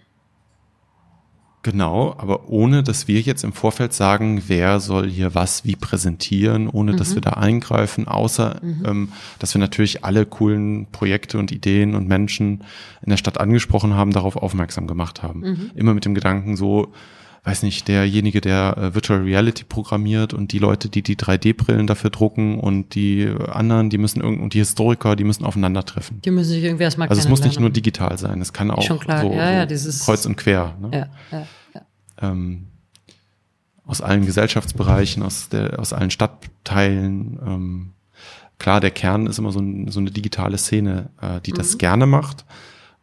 Genau, aber ohne, dass wir jetzt im Vorfeld sagen, wer soll hier was wie präsentieren, ohne mhm. dass wir da eingreifen, außer mhm. ähm, dass wir natürlich alle coolen Projekte und Ideen und Menschen in der Stadt angesprochen haben, darauf aufmerksam gemacht haben. Mhm. Immer mit dem Gedanken so, weiß nicht, derjenige, der äh, Virtual Reality programmiert und die Leute, die die 3D-Brillen dafür drucken und die anderen, die müssen irgend und die Historiker, die müssen aufeinandertreffen. Die müssen sich irgendwie erstmal Also es muss nicht nur digital sein, es kann auch Schon klar. so, Ja, ja, dieses- kreuz und quer. Ne? Ja, ja, ja. ähm, aus allen Gesellschaftsbereichen, aus, der, aus allen Stadtteilen. Ähm, klar, der Kern ist immer so, ein, so eine digitale Szene, äh, die das gerne macht.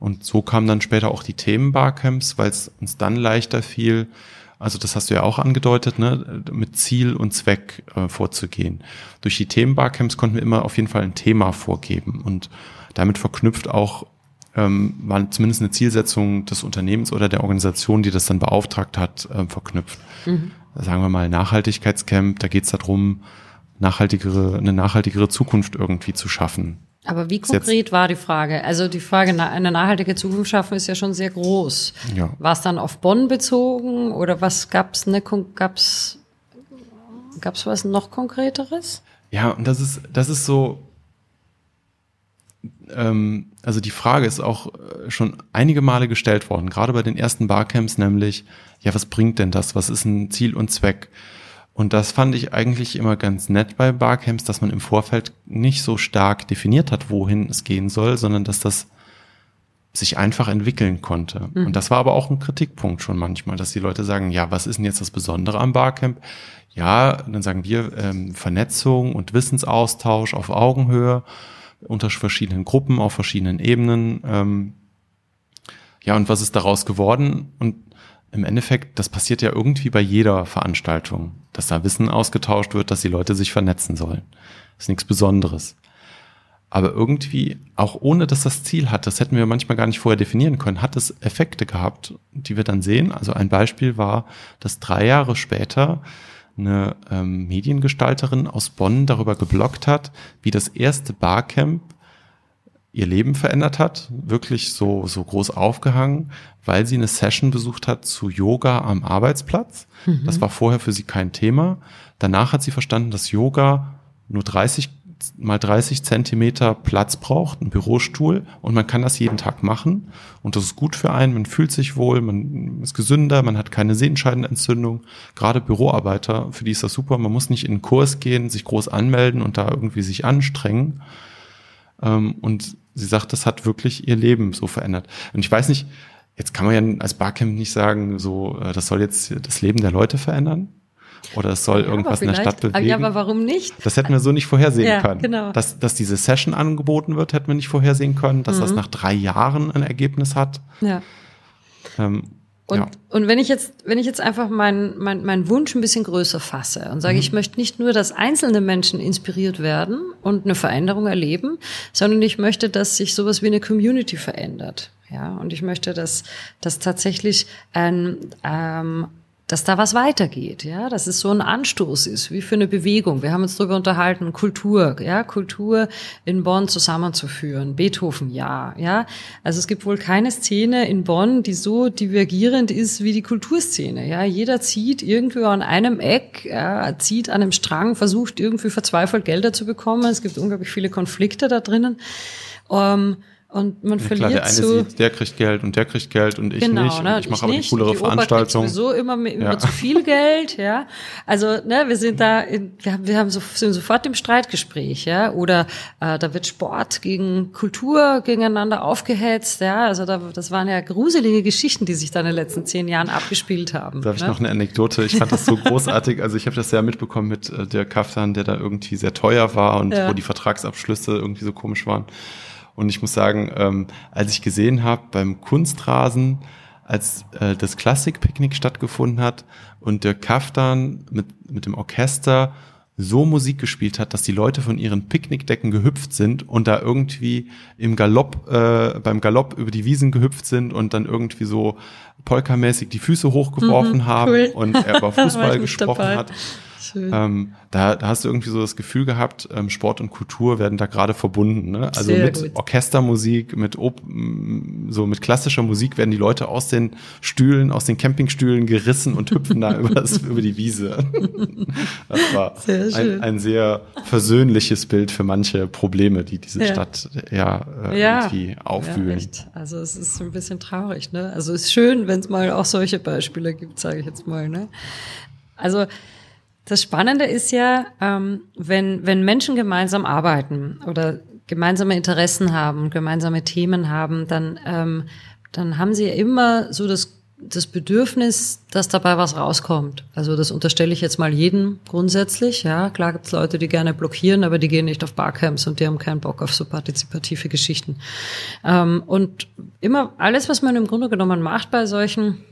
Und so kamen dann später auch die Themen-Barcamps, weil es uns dann leichter fiel, also das hast du ja auch angedeutet, ne, mit Ziel und Zweck äh, vorzugehen. Durch die Themen-Barcamps konnten wir immer auf jeden Fall ein Thema vorgeben und damit verknüpft auch ähm, war zumindest eine Zielsetzung des Unternehmens oder der Organisation, die das dann beauftragt hat, ähm, verknüpft. Sagen wir mal Nachhaltigkeitscamp, da geht es darum, nachhaltigere, eine nachhaltigere Zukunft irgendwie zu schaffen. Aber wie konkret war die Frage? Also die Frage, eine nachhaltige Zukunft schaffen, ist ja schon sehr groß. Ja. War es dann auf Bonn bezogen oder was gab's ne, gab's, gab's was noch konkreteres? Ja, und das ist, das ist so, ähm, also die Frage ist auch äh, schon einige Male gestellt worden, gerade bei den ersten Barcamps, nämlich, ja, was bringt denn das? Was ist ein Ziel und Zweck? Und das fand ich eigentlich immer ganz nett bei Barcamps, dass man im Vorfeld nicht so stark definiert hat, wohin es gehen soll, sondern dass das sich einfach entwickeln konnte. Und das war aber auch ein Kritikpunkt schon manchmal, dass die Leute sagen, ja, was ist denn jetzt das Besondere am Barcamp? Ja, dann sagen wir ähm, Vernetzung und Wissensaustausch auf Augenhöhe unter verschiedenen Gruppen auf verschiedenen Ebenen. Ähm, ja, und was ist daraus geworden? Und im Endeffekt, das passiert ja irgendwie bei jeder Veranstaltung, dass da Wissen ausgetauscht wird, dass die Leute sich vernetzen sollen. ist nichts Besonderes. Aber irgendwie, auch ohne dass das Ziel hat, das hätten wir manchmal gar nicht vorher definieren können, hat es Effekte gehabt, die wir dann sehen. Also ein Beispiel war, dass drei Jahre später eine ähm, Mediengestalterin aus Bonn darüber geblockt hat, wie das erste Barcamp ihr Leben verändert hat, wirklich so, so groß aufgehangen, weil sie eine Session besucht hat zu Yoga am Arbeitsplatz. Das war vorher für sie kein Thema. Danach hat sie verstanden, dass Yoga nur 30 mal 30 Zentimeter Platz braucht, ein Bürostuhl und man kann das jeden Tag machen und das ist gut für einen, man fühlt sich wohl, man ist gesünder, man hat keine Sehenscheidenentzündung. Gerade Büroarbeiter, für die ist das super, man muss nicht in einen Kurs gehen, sich groß anmelden und da irgendwie sich anstrengen. Ähm, und sie sagt, das hat wirklich ihr Leben so verändert. Und ich weiß nicht, jetzt kann man ja als Barcamp nicht sagen, so, äh, das soll jetzt das Leben der Leute verändern. Oder es soll Ja, irgendwas in der Stadt bewegen. Ja, aber warum nicht? Das hätten wir so nicht vorhersehen Ja, können. genau. Dass, dass diese Session angeboten wird, hätten wir nicht vorhersehen können. Dass Mhm. das nach drei Jahren ein Ergebnis hat. Ja. Ähm, Und, ja. und wenn ich jetzt, wenn ich jetzt einfach meinen mein, mein Wunsch ein bisschen größer fasse und Mhm. sage, ich möchte nicht nur, dass einzelne Menschen inspiriert werden und eine Veränderung erleben, sondern ich möchte, dass sich sowas wie eine Community verändert. Ja, und ich möchte, dass, dass tatsächlich ein, ähm, dass da was weitergeht, ja, dass es so ein Anstoß ist, wie für eine Bewegung. Wir haben uns darüber unterhalten, Kultur, ja, Kultur in Bonn zusammenzuführen. Beethoven, ja, ja. Also es gibt wohl keine Szene in Bonn, die so divergierend ist wie die Kulturszene, ja. Jeder zieht irgendwie an einem Eck, ja, zieht an einem Strang, versucht irgendwie verzweifelt Gelder zu bekommen. Es gibt unglaublich viele Konflikte da drinnen. Ähm, und man Ja, verliert klar, der eine so sieht, der kriegt Geld und der kriegt Geld und ich genau, nicht. Ne? Und ich mache aber die nicht. coolere die Oper kriegt Veranstaltung. sowieso immer, immer Ja. zu viel Geld, ja. Also ne, wir sind da, in, wir, haben, wir haben so, sind sofort im Streitgespräch, ja. Oder äh, da wird Sport gegen Kultur gegeneinander aufgehetzt, ja. Also da, das waren ja gruselige Geschichten, die sich da in den letzten zehn Jahren abgespielt haben. Da habe ich ne? noch eine Anekdote. Ich fand das so großartig. Also ich habe das ja mitbekommen mit äh, der Kaftan, der da irgendwie sehr teuer war und Ja. wo die Vertragsabschlüsse irgendwie so komisch waren. Und ich muss sagen, ähm, als ich gesehen habe beim Kunstrasen, als äh, das Klassikpicknick stattgefunden hat und der Kaftan mit, mit dem Orchester so Musik gespielt hat, dass die Leute von ihren Picknickdecken gehüpft sind und da irgendwie im Galopp, äh, beim Galopp über die Wiesen gehüpft sind und dann irgendwie so polkamäßig die Füße hochgeworfen haben Mhm, cool. und er über Fußball gesprochen dabei. hat. Ähm, da, da hast du irgendwie so das Gefühl gehabt, ähm, Sport und Kultur werden da gerade verbunden. Ne? Also Sehr mit gut. Orchestermusik, mit Op so mit klassischer Musik werden die Leute aus den Stühlen, aus den Campingstühlen gerissen und hüpfen da über, das, über die Wiese. Das war sehr ein, ein, sehr versöhnliches Bild für manche Probleme, die diese ja. Stadt ja, äh, ja. irgendwie auffühlen. Ja, also es ist ein bisschen traurig. Ne? Also es ist schön, wenn es mal auch solche Beispiele gibt, sage ich jetzt mal. Ne? Also das Spannende ist ja, ähm, wenn, wenn Menschen gemeinsam arbeiten oder gemeinsame Interessen haben, gemeinsame Themen haben, dann, ähm, dann haben sie immer so das, das Bedürfnis, dass dabei was rauskommt. Also das unterstelle ich jetzt mal jedem grundsätzlich. Ja, klar gibt's Leute, die gerne blockieren, aber die gehen nicht auf Barcamps und die haben keinen Bock auf so partizipative Geschichten. Ähm, und immer alles, was man im Grunde genommen macht bei solchen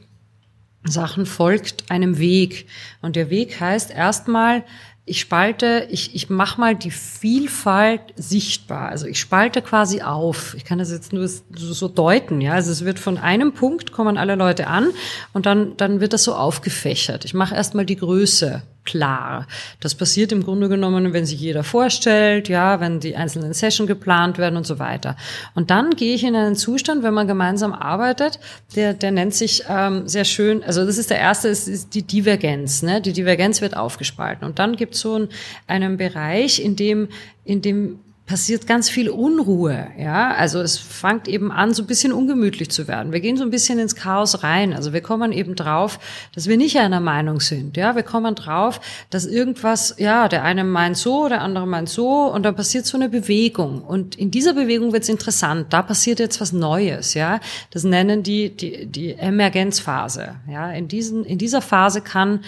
Sachen folgt einem Weg. Und der Weg heißt erstmal, ich spalte, ich, ich mache mal die Vielfalt sichtbar. Also ich spalte quasi auf. Ich kann das jetzt nur so, deuten, ja. Also es wird von einem Punkt kommen alle Leute an und dann, dann wird das so aufgefächert. Ich mache erstmal die Größe klar. Das passiert im Grunde genommen, wenn sich jeder vorstellt, ja, wenn die einzelnen Sessions geplant werden und so weiter. Und dann gehe ich in einen Zustand, wenn man gemeinsam arbeitet, der, der nennt sich ähm, sehr schön, also das ist der erste, es ist die Divergenz. Ne? Die Divergenz wird aufgespalten. Und dann gibt es so einen, einen Bereich, in dem, in dem passiert ganz viel Unruhe, ja. Also es fängt eben an, so ein bisschen ungemütlich zu werden. Wir gehen so ein bisschen ins Chaos rein. Also wir kommen eben drauf, dass wir nicht einer Meinung sind, ja. Wir kommen drauf, dass irgendwas, ja, der eine meint so, der andere meint so und dann passiert so eine Bewegung. Und in dieser Bewegung wird es interessant. Da passiert jetzt was Neues, ja. Das nennen die, die, die Emergenzphase, ja. In diesen, in dieser Phase kann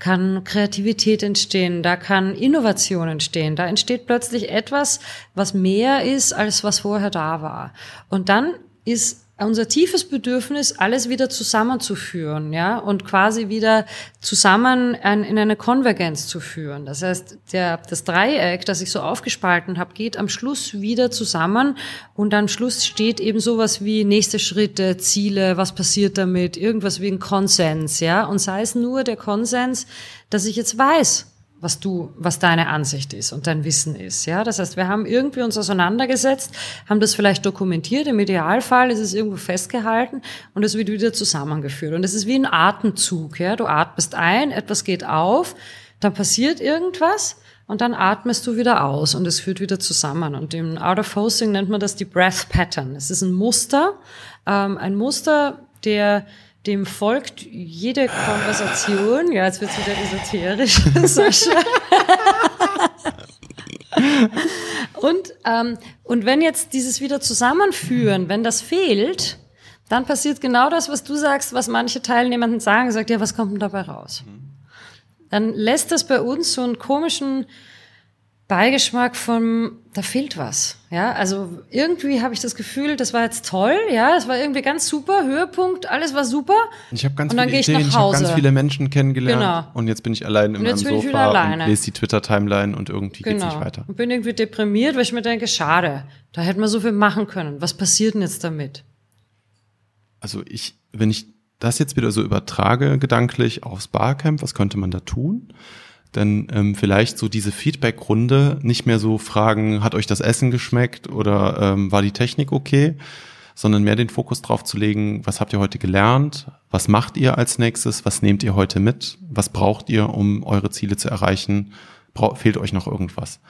kann Kreativität entstehen, da kann Innovation entstehen, da entsteht plötzlich etwas, was mehr ist, als was vorher da war. Und dann ist unser tiefes Bedürfnis, alles wieder zusammenzuführen, ja, und quasi wieder zusammen in eine Konvergenz zu führen. Das heißt, der, das Dreieck, das ich so aufgespalten habe, geht am Schluss wieder zusammen und am Schluss steht eben sowas wie nächste Schritte, Ziele, was passiert damit, irgendwas wie ein Konsens, ja, und sei es nur der Konsens, dass ich jetzt weiß, was du, was deine Ansicht ist und dein Wissen ist. Ja, das heißt, wir haben irgendwie uns auseinandergesetzt, haben das vielleicht dokumentiert. Im Idealfall ist es irgendwo festgehalten und es wird wieder zusammengeführt. Und es ist wie ein Atemzug. Ja, du atmest ein, etwas geht auf, dann passiert irgendwas und dann atmest du wieder aus und es führt wieder zusammen. Und im Art of Hosting nennt man das die Breath Pattern. Es ist ein Muster, ähm, ein Muster, der dem folgt jede Konversation. Ja, jetzt wird's wieder esoterisch, Sascha. und, ähm, und wenn jetzt dieses wieder zusammenführen, wenn das fehlt, dann passiert genau das, was du sagst, was manche Teilnehmenden sagen, sagt, ja, was kommt denn dabei raus? Dann lässt das bei uns so einen komischen Beigeschmack von, da fehlt was. Ja, also irgendwie habe ich das Gefühl, das war jetzt toll, ja, das war irgendwie ganz super, Höhepunkt, alles war super. Ich habe ganz und dann viele Ideen, ich, ich habe ganz viele Menschen kennengelernt genau. und jetzt bin ich allein in meinem Sofa und lese die Twitter-Timeline und irgendwie genau. geht's nicht weiter. Und bin irgendwie deprimiert, weil ich mir denke, schade, da hätten wir so viel machen können. Was passiert denn jetzt damit? Also ich, wenn ich das jetzt wieder so übertrage, gedanklich aufs Barcamp, was könnte man da tun? Dann ähm, vielleicht so diese Feedback-Runde nicht mehr so fragen, hat euch das Essen geschmeckt oder ähm, war die Technik okay, sondern mehr den Fokus drauf zu legen, was habt ihr heute gelernt, was macht ihr als nächstes, was nehmt ihr heute mit, was braucht ihr, um eure Ziele zu erreichen, Bra fehlt euch noch irgendwas?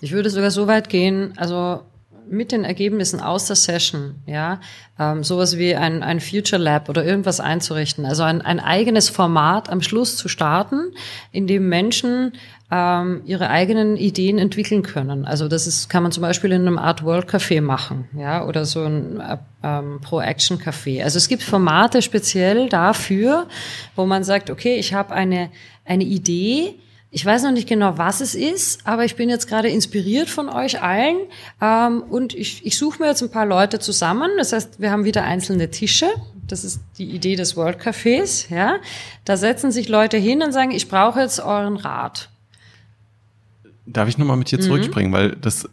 Ich würde sogar so weit gehen, also mit den Ergebnissen aus der Session, ja, ähm, sowas wie ein, ein Future Lab oder irgendwas einzurichten, also ein, ein eigenes Format am Schluss zu starten, in dem Menschen ähm, ihre eigenen Ideen entwickeln können. Also das ist, kann man zum Beispiel in einem Art World Café machen, ja, oder so ein äh, ähm, Pro Action Café. Also es gibt Formate speziell dafür, wo man sagt, okay, ich habe eine eine Idee, ich weiß noch nicht genau, was es ist, aber ich bin jetzt gerade inspiriert von euch allen ähm, und ich, ich suche mir jetzt ein paar Leute zusammen. Das heißt, wir haben wieder einzelne Tische. Das ist die Idee des World Cafés. Ja, da setzen sich Leute hin und sagen: Ich brauche jetzt euren Rat. Darf ich nochmal mit dir mhm. zurückspringen, weil das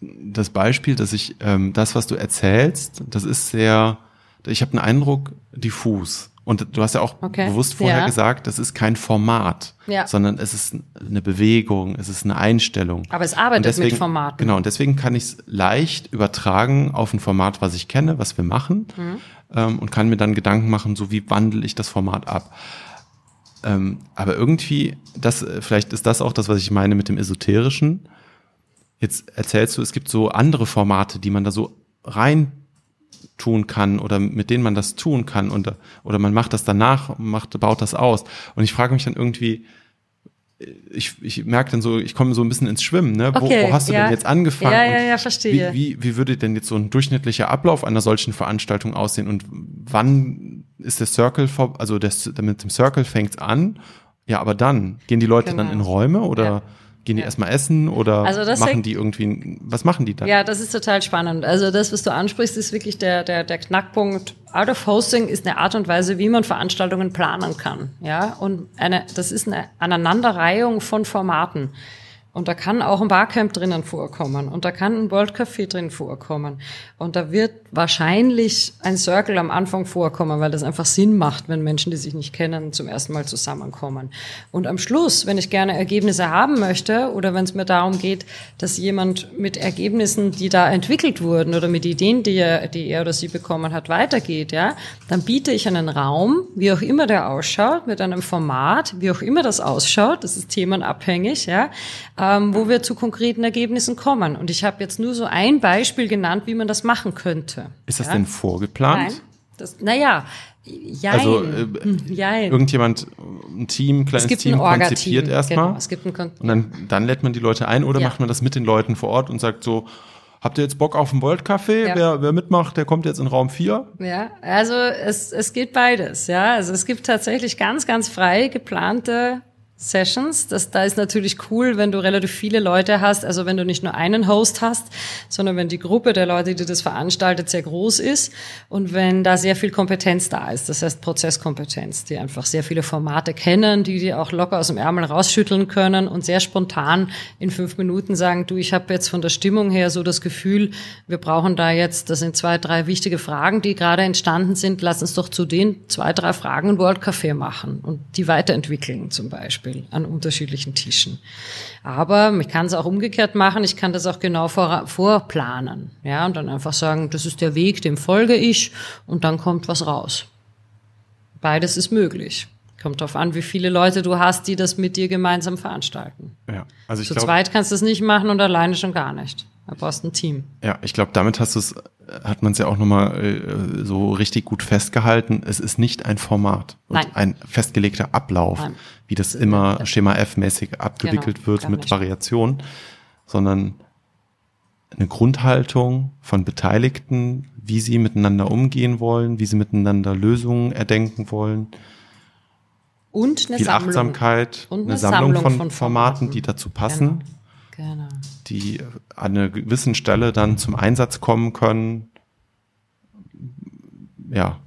das Beispiel, dass ich ähm, das, was du erzählst, das ist sehr, ich habe einen Eindruck diffus Und du hast ja auch okay. bewusst vorher ja. gesagt, das ist kein Format, ja. sondern es ist eine Bewegung, es ist eine Einstellung. Aber es arbeitet deswegen, mit Formaten. Genau, und deswegen kann ich es leicht übertragen auf ein Format, was ich kenne, was wir machen mhm. ähm, und kann mir dann Gedanken machen, so wie wandle ich das Format ab. Ähm, aber irgendwie, das, vielleicht ist das auch das, was ich meine mit dem Esoterischen. Jetzt erzählst du, es gibt so andere Formate, die man da so rein tun kann oder mit denen man das tun kann und oder man macht das danach, macht, baut das aus. Und ich frage mich dann irgendwie, ich, ich merke dann so, ich komme so ein bisschen ins Schwimmen, ne? Okay, wo, wo hast du ja. denn jetzt angefangen? Ja, ja, ja, verstehe. Wie, wie, wie würde denn jetzt so ein durchschnittlicher Ablauf einer solchen Veranstaltung aussehen und wann ist der Circle vor, also das, mit dem Circle fängt's an? Ja, aber dann gehen die Leute genau. dann in Räume oder? Ja. Gehen die ja. erstmal essen oder also machen die irgendwie, was machen die dann? Ja, das ist total spannend. Also das, was du ansprichst, ist wirklich der, der, der Knackpunkt. Out of Hosting ist eine Art und Weise, wie man Veranstaltungen planen kann. Ja, und eine, das ist eine Aneinanderreihung von Formaten. Und da kann auch ein Barcamp drinnen vorkommen und da kann ein World Café drin vorkommen. Und da wird wahrscheinlich ein Circle am Anfang vorkommen, weil das einfach Sinn macht, wenn Menschen, die sich nicht kennen, zum ersten Mal zusammenkommen. Und am Schluss, wenn ich gerne Ergebnisse haben möchte oder wenn es mir darum geht, dass jemand mit Ergebnissen, die da entwickelt wurden oder mit Ideen, die er, die er oder sie bekommen hat, weitergeht, ja, dann biete ich einen Raum, wie auch immer der ausschaut, mit einem Format, wie auch immer das ausschaut, das ist themenabhängig, ja, ähm, wo wir zu konkreten Ergebnissen kommen. Und ich habe jetzt nur so ein Beispiel genannt, wie man das machen könnte. Ist das ja? denn vorgeplant? Nein. Das, naja, jein. Also äh, hm, jein. irgendjemand, ein Team, kleines Team konzipiert erstmal. Genau, es gibt ein Kon und dann, dann lädt man die Leute ein oder ja. macht man das mit den Leuten vor Ort und sagt so, Habt ihr jetzt Bock auf ein World Café? Ja. Wer, wer mitmacht, der kommt jetzt in Raum 4. Ja, also es, es geht beides. Ja, also es gibt tatsächlich ganz, ganz frei geplante Sessions. Das, da ist natürlich cool, wenn du relativ viele Leute hast, also wenn du nicht nur einen Host hast, sondern wenn die Gruppe der Leute, die das veranstaltet, sehr groß ist und wenn da sehr viel Kompetenz da ist, das heißt Prozesskompetenz, die einfach sehr viele Formate kennen, die die auch locker aus dem Ärmel rausschütteln können und sehr spontan in fünf Minuten sagen, du, ich habe jetzt von der Stimmung her so das Gefühl, wir brauchen da jetzt, das sind zwei, drei wichtige Fragen, die gerade entstanden sind, lass uns doch zu den zwei, drei Fragen ein World Café machen und die weiterentwickeln zum Beispiel. Beispiel an unterschiedlichen Tischen. Aber ich kann es auch umgekehrt machen. Ich kann das auch genau vor, vorplanen. Ja, und dann einfach sagen, das ist der Weg, dem folge ich und dann kommt was raus. Beides ist möglich. Kommt darauf an, wie viele Leute du hast, die das mit dir gemeinsam veranstalten. Ja, also ich Zu glaub, zweit kannst du es nicht machen und alleine schon gar nicht. Da brauchst ein Team. Ja, ich glaube, damit hast du es, hat man es ja auch nochmal äh, so richtig gut festgehalten. Es ist nicht ein Format Nein. ein festgelegter Ablauf, Nein. wie das immer ja. Schema F-mäßig abgewickelt genau, wird mit Variationen, sondern eine Grundhaltung von Beteiligten, wie sie miteinander umgehen wollen, wie sie miteinander Lösungen erdenken wollen. Und eine Viel Sammlung. Achtsamkeit, und eine, eine Sammlung, Sammlung, von, von Formaten, Formaten, die dazu passen. Genau. genau die an einer gewissen Stelle dann zum Einsatz kommen können. Ja,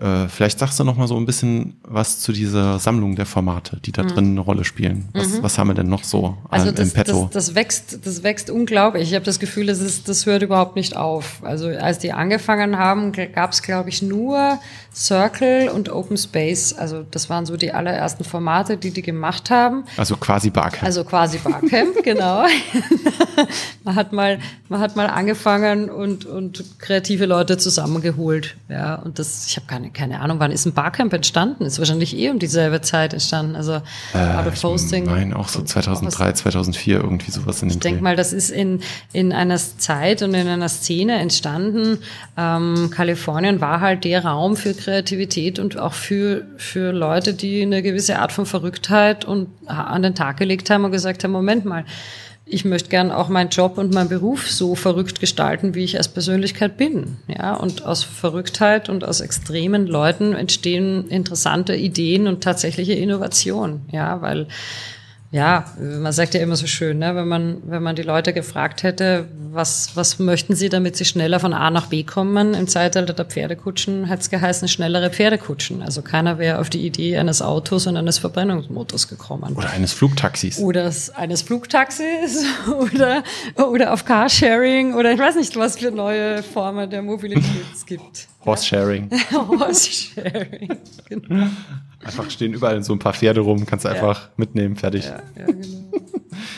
äh, vielleicht sagst du noch mal so ein bisschen was zu dieser Sammlung der Formate, die da mhm. drin eine Rolle spielen. Was, mhm. was haben wir denn noch so also äh, das, im Petto? Das, das, wächst, das wächst unglaublich. Ich habe das Gefühl, das, ist, das hört überhaupt nicht auf. Also als die angefangen haben, gab es, glaube ich, nur Circle und Open Space. Also das waren so die allerersten Formate, die die gemacht haben. Also quasi Barcamp. Also quasi Barcamp, genau. man hat mal, man hat mal angefangen und und kreative Leute zusammengeholt. Ja, und das, ich habe keine keine Ahnung, wann ist ein Barcamp entstanden? Ist wahrscheinlich eh um dieselbe Zeit entstanden. Also äh, Out of Hosting. Nein, auch so 2003, 2004 irgendwie sowas in dem Ich denke mal, das ist in, in einer Zeit und in einer Szene entstanden. Ähm, Kalifornien war halt der Raum für Kreativität und auch für, für Leute, die eine gewisse Art von Verrücktheit und an den Tag gelegt haben und gesagt haben, Moment mal, ich möchte gern auch meinen Job und meinen Beruf so verrückt gestalten, wie ich als Persönlichkeit bin. Ja, und aus Verrücktheit und aus extremen Leuten entstehen interessante Ideen und tatsächliche Innovation. Ja, weil ja, man sagt ja immer so schön, ne? wenn man wenn man die Leute gefragt hätte, was was möchten sie, damit sie schneller von A nach B kommen, im Zeitalter der Pferdekutschen hat es geheißen schnellere Pferdekutschen. Also keiner wäre auf die Idee eines Autos und eines Verbrennungsmotors gekommen. Oder eines Flugtaxis. Oder eines Flugtaxis oder oder auf Carsharing oder ich weiß nicht, was für neue Formen der Mobilität es gibt. Horse Sharing. Horse Sharing. Genau. Einfach stehen überall so ein paar Pferde rum, kannst du Ja. einfach mitnehmen, fertig. Ja, ja, genau.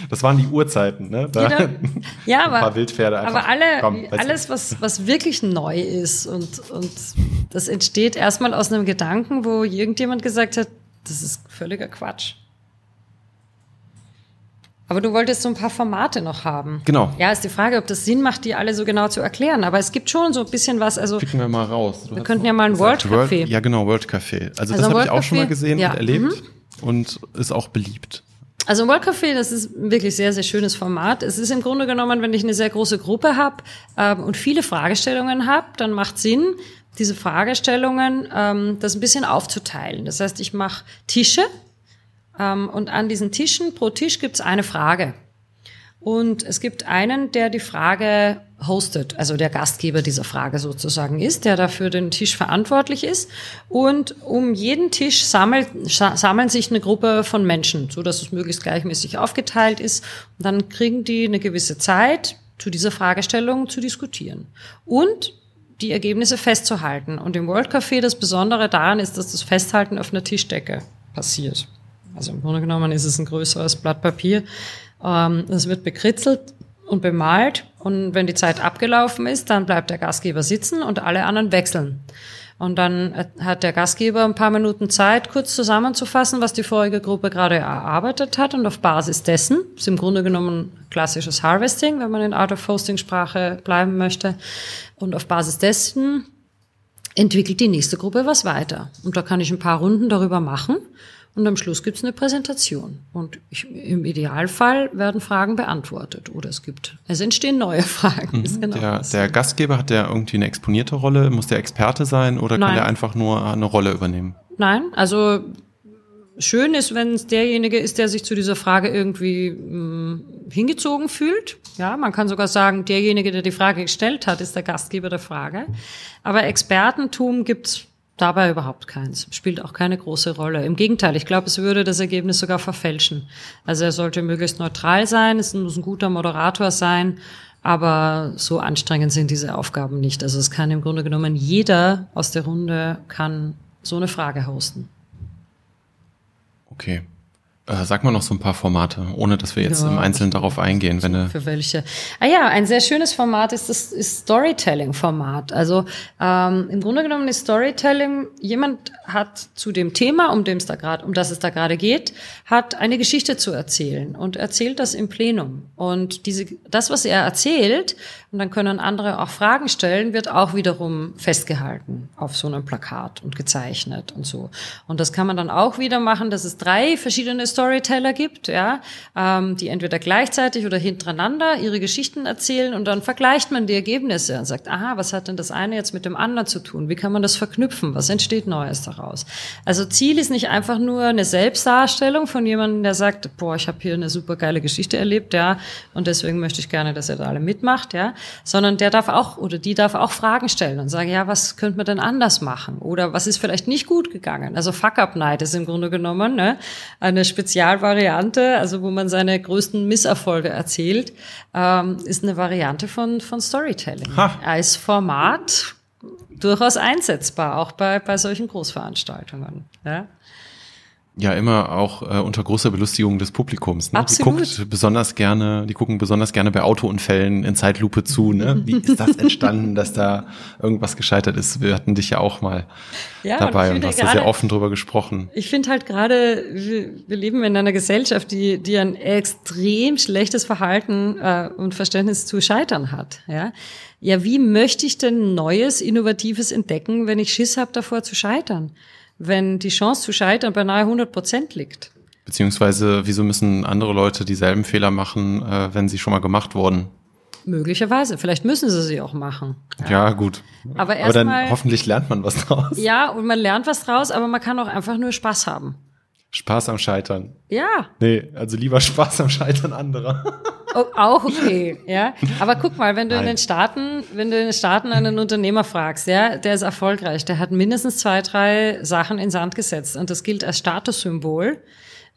Das waren die Urzeiten, ne? Da Genau. Ja, ein paar aber, Wildpferde einfach. aber alle, komm, alles, was, was wirklich neu ist und, und das entsteht erstmal aus einem Gedanken, wo irgendjemand gesagt hat, das ist völliger Quatsch. Aber du wolltest so ein paar Formate noch haben. Genau. Ja, ist die Frage, ob das Sinn macht, die alle so genau zu erklären. Aber es gibt schon so ein bisschen was. Also Schicken wir mal raus. Du Wir könnten ja mal ein gesagt, World Café. Ja, genau, World Café. Also, Also das habe ich auch schon mal gesehen ja, und erlebt und ist auch beliebt. Also ein World Café, das ist ein wirklich sehr, sehr schönes Format. Es ist im Grunde genommen, wenn ich eine sehr große Gruppe habe ähm, und viele Fragestellungen habe, dann macht Sinn, diese Fragestellungen ähm, das ein bisschen aufzuteilen. Das heißt, ich mache Tische und an diesen Tischen, pro Tisch gibt's eine Frage. Und es gibt einen, der die Frage hostet, also der Gastgeber dieser Frage sozusagen ist, der dafür den Tisch verantwortlich ist. Und um jeden Tisch sammelt, sa- sammeln sich eine Gruppe von Menschen, so dass es möglichst gleichmäßig aufgeteilt ist. Und dann kriegen die eine gewisse Zeit, zu dieser Fragestellung zu diskutieren. Und die Ergebnisse festzuhalten. Und im World Café das Besondere daran ist, dass das Festhalten auf einer Tischdecke passiert. Also im Grunde genommen ist es ein größeres Blatt Papier. Ähm, Es wird bekritzelt und bemalt. Und wenn die Zeit abgelaufen ist, dann bleibt der Gastgeber sitzen und alle anderen wechseln. Und dann äh, hat der Gastgeber ein paar Minuten Zeit, kurz zusammenzufassen, was die vorige Gruppe gerade erarbeitet hat. Und auf Basis dessen, ist im Grunde genommen klassisches Harvesting, wenn man in Art of Hosting Sprache bleiben möchte. Und auf Basis dessen entwickelt die nächste Gruppe was weiter. Und da kann ich ein paar Runden darüber machen. Und am Schluss gibt es eine Präsentation. Und ich, im Idealfall werden Fragen beantwortet. Oder es gibt, es entstehen neue Fragen. Ist genau Der, der Gastgeber hat der irgendwie eine exponierte Rolle? Muss der Experte sein oder kann Nein. der einfach nur eine Rolle übernehmen? Nein, also schön ist, wenn es derjenige ist, der sich zu dieser Frage irgendwie mh, hingezogen fühlt. Ja, man kann sogar sagen, derjenige, der die Frage gestellt hat, ist der Gastgeber der Frage. Aber Expertentum gibt's dabei überhaupt keins. Spielt auch keine große Rolle. Im Gegenteil, ich glaube, es würde das Ergebnis sogar verfälschen. Also er sollte möglichst neutral sein, es muss ein guter Moderator sein. Aber so anstrengend sind diese Aufgaben nicht. Also es kann im Grunde genommen jeder aus der Runde kann so eine Frage hosten. Okay. Äh, sag mal noch so ein paar Formate, ohne dass wir jetzt Ja, im Einzelnen darauf eingehen. Wenn du, Für welche? Ah ja, ein sehr schönes Format ist das Storytelling-Format. Also ähm, im Grunde genommen ist Storytelling, jemand hat zu dem Thema, um dem es da gerade, um das es da gerade geht, hat eine Geschichte zu erzählen und erzählt das im Plenum. Und diese, das, was er erzählt, und dann können andere auch Fragen stellen, wird auch wiederum festgehalten auf so einem Plakat und gezeichnet und so. Und das kann man dann auch wieder machen, dass es drei verschiedene Storyteller gibt, ja, ähm, die entweder gleichzeitig oder hintereinander ihre Geschichten erzählen und dann vergleicht man die Ergebnisse und sagt, aha, was hat denn das eine jetzt mit dem anderen zu tun? Wie kann man das verknüpfen? Was entsteht Neues daraus? Also Ziel ist nicht einfach nur eine Selbstdarstellung von jemandem, der sagt, boah, ich habe hier eine super geile Geschichte erlebt, ja, und deswegen möchte ich gerne, dass ihr da alle mitmacht, ja, sondern der darf auch oder die darf auch Fragen stellen und sagen, ja, was könnte man denn anders machen? Oder was ist vielleicht nicht gut gegangen? Also Fuck-Up-Night ist im Grunde genommen ne, eine Spezialvariante, also wo man seine größten Misserfolge erzählt, ähm, ist eine Variante von, von Storytelling. Ha. Als Format durchaus einsetzbar, auch bei, bei solchen Großveranstaltungen. Ja? Ja, immer auch äh, unter großer Belustigung des Publikums. Ne? Absolut. Die guckt besonders gerne, die gucken besonders gerne bei Autounfällen in Zeitlupe zu. Ne? Wie ist das entstanden, dass da irgendwas gescheitert ist? Wir hatten dich ja auch mal Ja, und dabei und finde hast da gerade- sehr offen drüber gesprochen. Ich finde halt gerade, wir, wir leben in einer Gesellschaft, die, die ein extrem schlechtes Verhalten äh, und Verständnis zu Scheitern hat. Ja? ja, wie möchte ich denn Neues, Innovatives entdecken, wenn ich Schiss habe davor zu scheitern? Wenn die Chance zu scheitern beinahe 100 Prozent liegt. Beziehungsweise, wieso müssen andere Leute dieselben Fehler machen, äh, wenn sie schon mal gemacht wurden? Möglicherweise. Vielleicht müssen sie sie auch machen. Ja, gut. Aber Aber dann erstmal- hoffentlich lernt man was draus. Ja, und man lernt was draus, aber man kann auch einfach nur Spaß haben. Spaß am Scheitern. Ja, Nee, also lieber Spaß am Scheitern anderer. Oh, auch okay, ja. Aber guck mal, wenn du in Nein. den Staaten, wenn du in den Staaten einen Unternehmer fragst, ja, der ist erfolgreich, der hat mindestens zwei, drei Sachen in Sand gesetzt und das gilt als Statussymbol,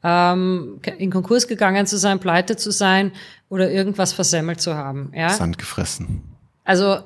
ähm, in Konkurs gegangen zu sein, pleite zu sein oder irgendwas versemmelt zu haben, ja. Sand gefressen. Also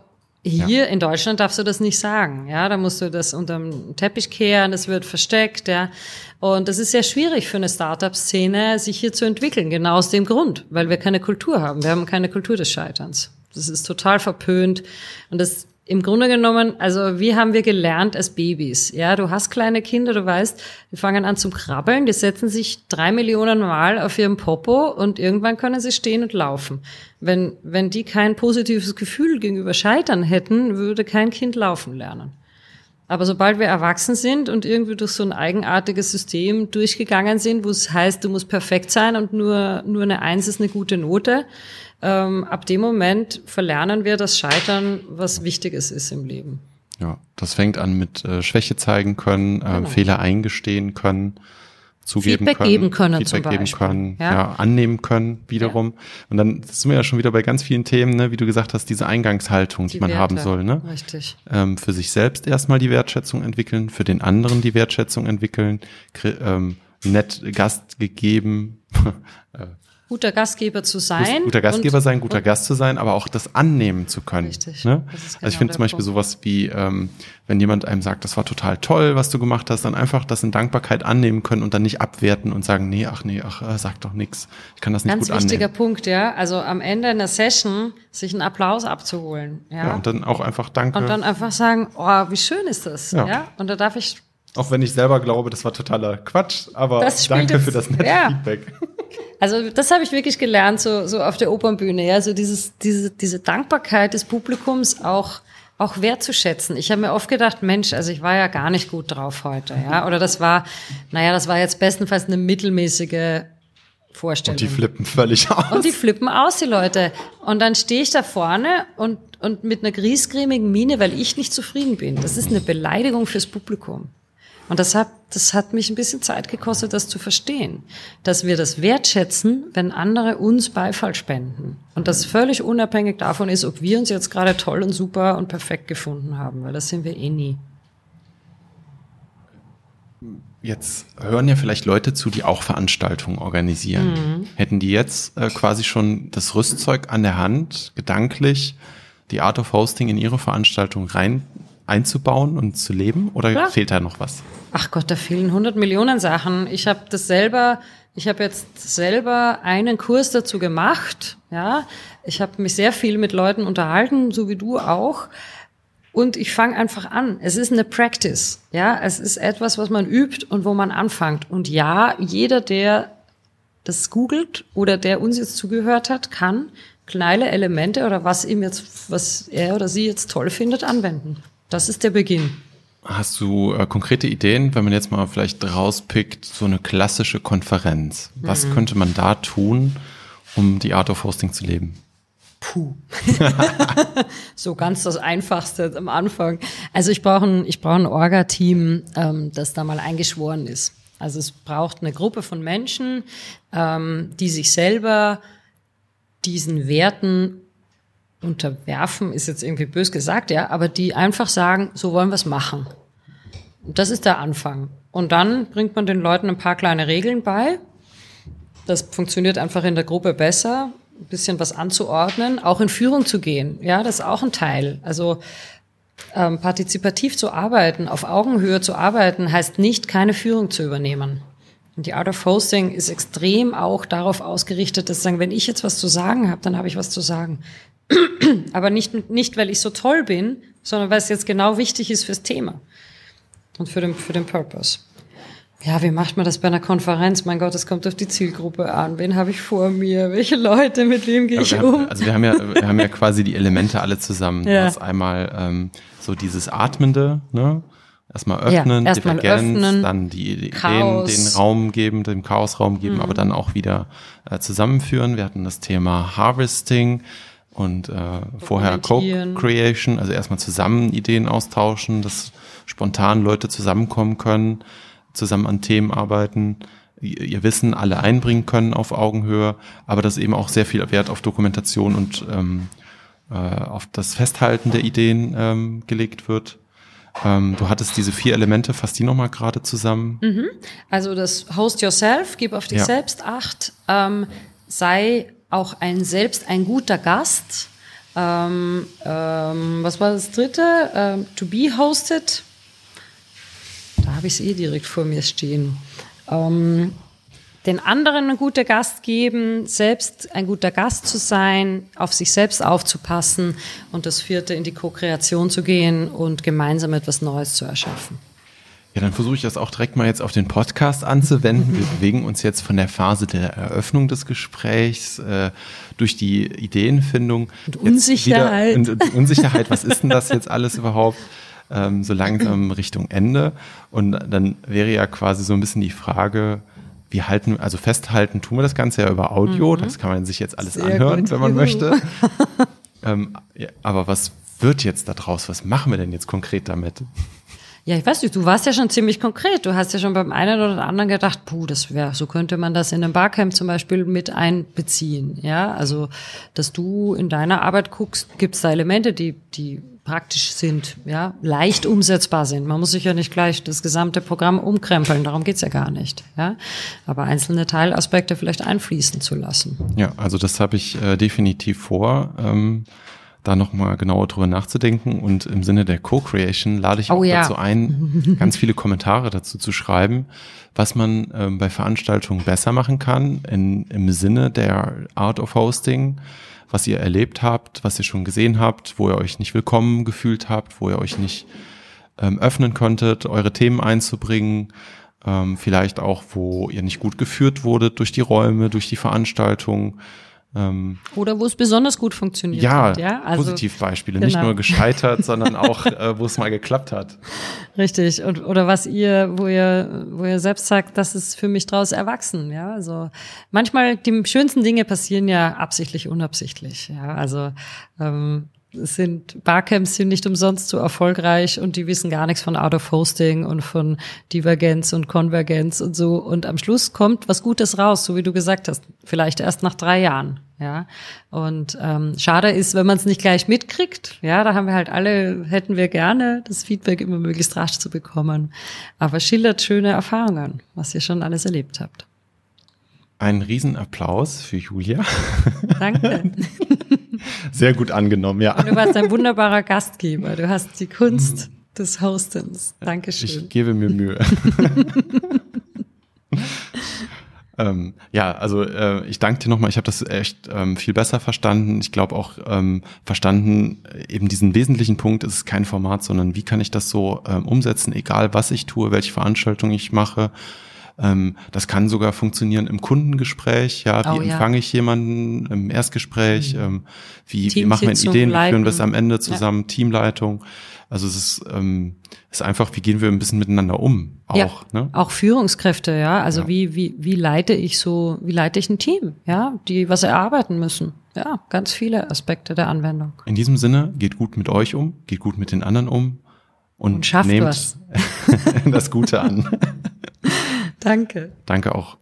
Hier ja. in Deutschland darfst du das nicht sagen. Ja, da musst du das unterm Teppich kehren, das wird versteckt, ja. Und das ist sehr schwierig für eine Startup-Szene, sich hier zu entwickeln, genau aus dem Grund, weil wir keine Kultur haben. Wir haben keine Kultur des Scheiterns. Das ist total verpönt. Und das im Grunde genommen, also wie haben wir gelernt als Babys? Ja, du hast kleine Kinder, du weißt, die fangen an zu krabbeln, die setzen sich drei Millionen Mal auf ihrem Popo und irgendwann können sie stehen und laufen. Wenn, wenn die kein positives Gefühl gegenüber Scheitern hätten, würde kein Kind laufen lernen. Aber sobald wir erwachsen sind und irgendwie durch so ein eigenartiges System durchgegangen sind, wo es heißt, du musst perfekt sein und nur, nur eine Eins ist eine gute Note, ähm, ab dem Moment verlernen wir das Scheitern, was Wichtiges ist im Leben. Ja, das fängt an mit äh, Schwäche zeigen können, äh, genau. Fehler eingestehen können, zugeben Feedback können, geben können, Feedback zum geben können, ja. ja. annehmen können wiederum. Ja. Und dann sind wir ja schon wieder bei ganz vielen Themen, ne, wie du gesagt hast, diese Eingangshaltung, die, die man Werte. haben soll. Ne? Richtig. Ähm, für sich selbst erstmal die Wertschätzung entwickeln, für den anderen die Wertschätzung entwickeln, ähm, nett Gast gegeben, äh, guter Gastgeber zu sein. Guter Gastgeber und, sein, guter Gast zu sein, aber auch das annehmen zu können. Richtig. Ne? Genau also ich finde zum Beispiel Punkt. sowas wie, ähm, wenn jemand einem sagt, das war total toll, was du gemacht hast, dann einfach das in Dankbarkeit annehmen können und dann nicht abwerten und sagen, nee, ach nee, ach, äh, sag doch nichts. Ich kann das nicht Ganz gut annehmen. Ganz wichtiger Punkt, ja. Also am Ende einer Session sich einen Applaus abzuholen. Ja? ja, und dann auch einfach Danke. Und dann einfach sagen, oh, wie schön ist das. Ja. ja? Und da darf ich auch wenn ich selber glaube, das war totaler Quatsch, aber danke für das nette ja. Feedback. Also das habe ich wirklich gelernt, so, so auf der Opernbühne, ja, so dieses, diese, diese Dankbarkeit des Publikums auch auch wertzuschätzen. Ich habe mir oft gedacht, Mensch, also ich war ja gar nicht gut drauf heute, ja, oder das war, naja, das war jetzt bestenfalls eine mittelmäßige Vorstellung. Und die flippen völlig aus. Und die flippen aus, die Leute. Und dann stehe ich da vorne und, und mit einer griesgrämigen Miene, weil ich nicht zufrieden bin. Das ist eine Beleidigung fürs Publikum. Und das hat, das hat mich ein bisschen Zeit gekostet, das zu verstehen, dass wir das wertschätzen, wenn andere uns Beifall spenden. Und das völlig unabhängig davon ist, ob wir uns jetzt gerade toll und super und perfekt gefunden haben, weil das sind wir eh nie. Jetzt hören ja vielleicht Leute zu, die auch Veranstaltungen organisieren. Mhm. Hätten die jetzt äh, quasi schon das Rüstzeug an der Hand, gedanklich die Art of Hosting in ihre Veranstaltung rein einzubauen und zu leben? Oder Klar. fehlt da noch was? Ach Gott, da fehlen 100 Millionen Sachen. Ich habe das selber, ich habe jetzt selber einen Kurs dazu gemacht. Ja, ich habe mich sehr viel mit Leuten unterhalten, so wie du auch. Und ich fange einfach an. Es ist eine Practice. Ja, es ist etwas, was man übt und wo man anfängt. Und ja, jeder, der das googelt oder der uns jetzt zugehört hat, kann kleine Elemente oder was ihm jetzt, was er oder sie jetzt toll findet, anwenden. Das ist der Beginn. Hast du äh, konkrete Ideen, wenn man jetzt mal vielleicht rauspickt, so eine klassische Konferenz? Was mhm. könnte man da tun, um die Art of Hosting zu leben? Puh. so ganz das Einfachste am Anfang. Also ich brauche ein, ich brauche ein Orga-Team, ähm, das da mal eingeschworen ist. Also es braucht eine Gruppe von Menschen, ähm, die sich selber diesen Werten unterwerfen, ist jetzt irgendwie bös gesagt, ja, aber die einfach sagen, so wollen wir es machen. Das ist der Anfang. Und dann bringt man den Leuten ein paar kleine Regeln bei. Das funktioniert einfach in der Gruppe besser, ein bisschen was anzuordnen, auch in Führung zu gehen. Ja, das ist auch ein Teil. Also ähm, partizipativ zu arbeiten, auf Augenhöhe zu arbeiten, heißt nicht, keine Führung zu übernehmen. Und die Art of Hosting ist extrem auch darauf ausgerichtet, dass sagen, wenn ich jetzt was zu sagen habe, dann habe ich was zu sagen. Aber nicht, nicht, weil ich so toll bin, sondern weil es jetzt genau wichtig ist fürs Thema und für den, für den Purpose. Ja, wie macht man das bei einer Konferenz? Mein Gott, es kommt auf die Zielgruppe an. Wen habe ich vor mir? Welche Leute? Mit wem gehe ich um? Haben, also wir haben ja, wir haben ja quasi die Elemente alle zusammen. Ja. Du hast einmal ähm, so dieses Atmende, ne? Erstmal öffnen, ja, erstmal Divergenz, öffnen, dann die Ideen, den Raum geben, dem Chaosraum geben, mhm. aber dann auch wieder äh, zusammenführen. Wir hatten das Thema Harvesting, und äh, vorher Co-Creation, also erstmal zusammen Ideen austauschen, dass spontan Leute zusammenkommen können, zusammen an Themen arbeiten, ihr Wissen alle einbringen können auf Augenhöhe, aber dass eben auch sehr viel Wert auf Dokumentation und ähm, äh, auf das Festhalten der Ideen ähm, gelegt wird. Ähm, du hattest diese vier Elemente, fass die nochmal gerade zusammen. Mhm. Also das Host Yourself, gib auf dich ja. selbst Acht, ähm, sei auch ein selbst ein guter Gast Ähm, ähm, was war das dritte? Ähm, to be hosted. Da habe ich es eh direkt vor mir stehen. Den anderen ein guter Gast geben, selbst ein guter Gast zu sein, auf sich selbst aufzupassen und das vierte in die Co-Kreation zu gehen und gemeinsam etwas Neues zu erschaffen. Ja, dann versuche ich das auch direkt mal jetzt auf den Podcast anzuwenden. Wir bewegen uns jetzt von der Phase der Eröffnung des Gesprächs äh, durch die Ideenfindung. Und Unsicherheit. Wieder, und, Unsicherheit, was ist denn das jetzt alles überhaupt? Ähm, so langsam Richtung Ende. Und dann wäre ja quasi so ein bisschen die Frage, wir halten, also festhalten tun wir das Ganze ja über Audio. Mhm. Das kann man sich jetzt alles Sehr anhören, gut. wenn man möchte. ähm, ja, aber was wird jetzt daraus? Was machen wir denn jetzt konkret damit? Ja, ich weiß nicht, du warst ja schon ziemlich konkret. Du hast ja schon beim einen oder anderen gedacht, puh, das wäre, so könnte man das in einem Barcamp zum Beispiel mit einbeziehen. Ja, also, dass du in deiner Arbeit guckst, gibt es da Elemente, die, die praktisch sind, ja, leicht umsetzbar sind. Man muss sich ja nicht gleich das gesamte Programm umkrempeln, darum geht's ja gar nicht. Ja? Aber einzelne Teilaspekte vielleicht einfließen zu lassen. Ja, also das habe ich äh, definitiv vor. Ähm da nochmal genauer drüber nachzudenken. Und im Sinne der Co-Creation lade ich oh, auch ja. dazu ein, ganz viele Kommentare dazu zu schreiben, was man ähm, bei Veranstaltungen besser machen kann in, im Sinne der Art of Hosting, was ihr erlebt habt, was ihr schon gesehen habt, wo ihr euch nicht willkommen gefühlt habt, wo ihr euch nicht ähm, öffnen konntet, eure Themen einzubringen. Ähm, vielleicht auch, wo ihr nicht gut geführt wurdet durch die Räume, durch die Veranstaltung ähm, Oder wo es besonders gut funktioniert ja, hat. Ja, also, Positivbeispiele, genau. nicht nur gescheitert, sondern auch, äh, wo es mal geklappt hat. Richtig. Und, oder was ihr, wo ihr, wo ihr selbst sagt, das ist für mich draus erwachsen. Ja, also manchmal die schönsten Dinge passieren ja absichtlich, unabsichtlich. Ja, also ähm, sind Barcamps sind nicht umsonst so erfolgreich und die wissen gar nichts von Out of Hosting und von Divergenz und Konvergenz und so. Und am Schluss kommt was Gutes raus, so wie du gesagt hast. Vielleicht erst nach drei Jahren. Ja. Und ähm, schade ist, wenn man es nicht gleich mitkriegt. Ja, da haben wir halt alle, hätten wir gerne, das Feedback immer möglichst rasch zu bekommen. Aber schildert schöne Erfahrungen, was ihr schon alles erlebt habt. Ein Riesenapplaus für Julia. Danke. Sehr gut angenommen, ja. du warst ein wunderbarer Gastgeber. Du hast die Kunst des Hostens. Dankeschön. Ich gebe mir Mühe. ähm, ja, also äh, ich danke dir nochmal. Ich habe das echt ähm, viel besser verstanden. Ich glaube auch ähm, verstanden, eben diesen wesentlichen Punkt, es ist kein Format, sondern wie kann ich das so ähm, umsetzen, egal was ich tue, welche Veranstaltung ich mache ähm, das kann sogar funktionieren im Kundengespräch. Ja, wie oh, ja. empfange ich jemanden im Erstgespräch? Mhm. Ähm, wie, wie machen wir Ideen? Wie führen wir es am Ende zusammen? Ja. Teamleitung. Also es ist, ähm, ist einfach, wie gehen wir ein bisschen miteinander um? Auch, ja, ne? auch Führungskräfte, ja. Also ja. wie, wie, wie leite ich so, wie leite ich ein Team, ja, die was erarbeiten müssen. Ja, ganz viele Aspekte der Anwendung. In diesem Sinne, geht gut mit euch um, geht gut mit den anderen um und, und schafft nehmt was. das Gute an. Danke. Danke auch.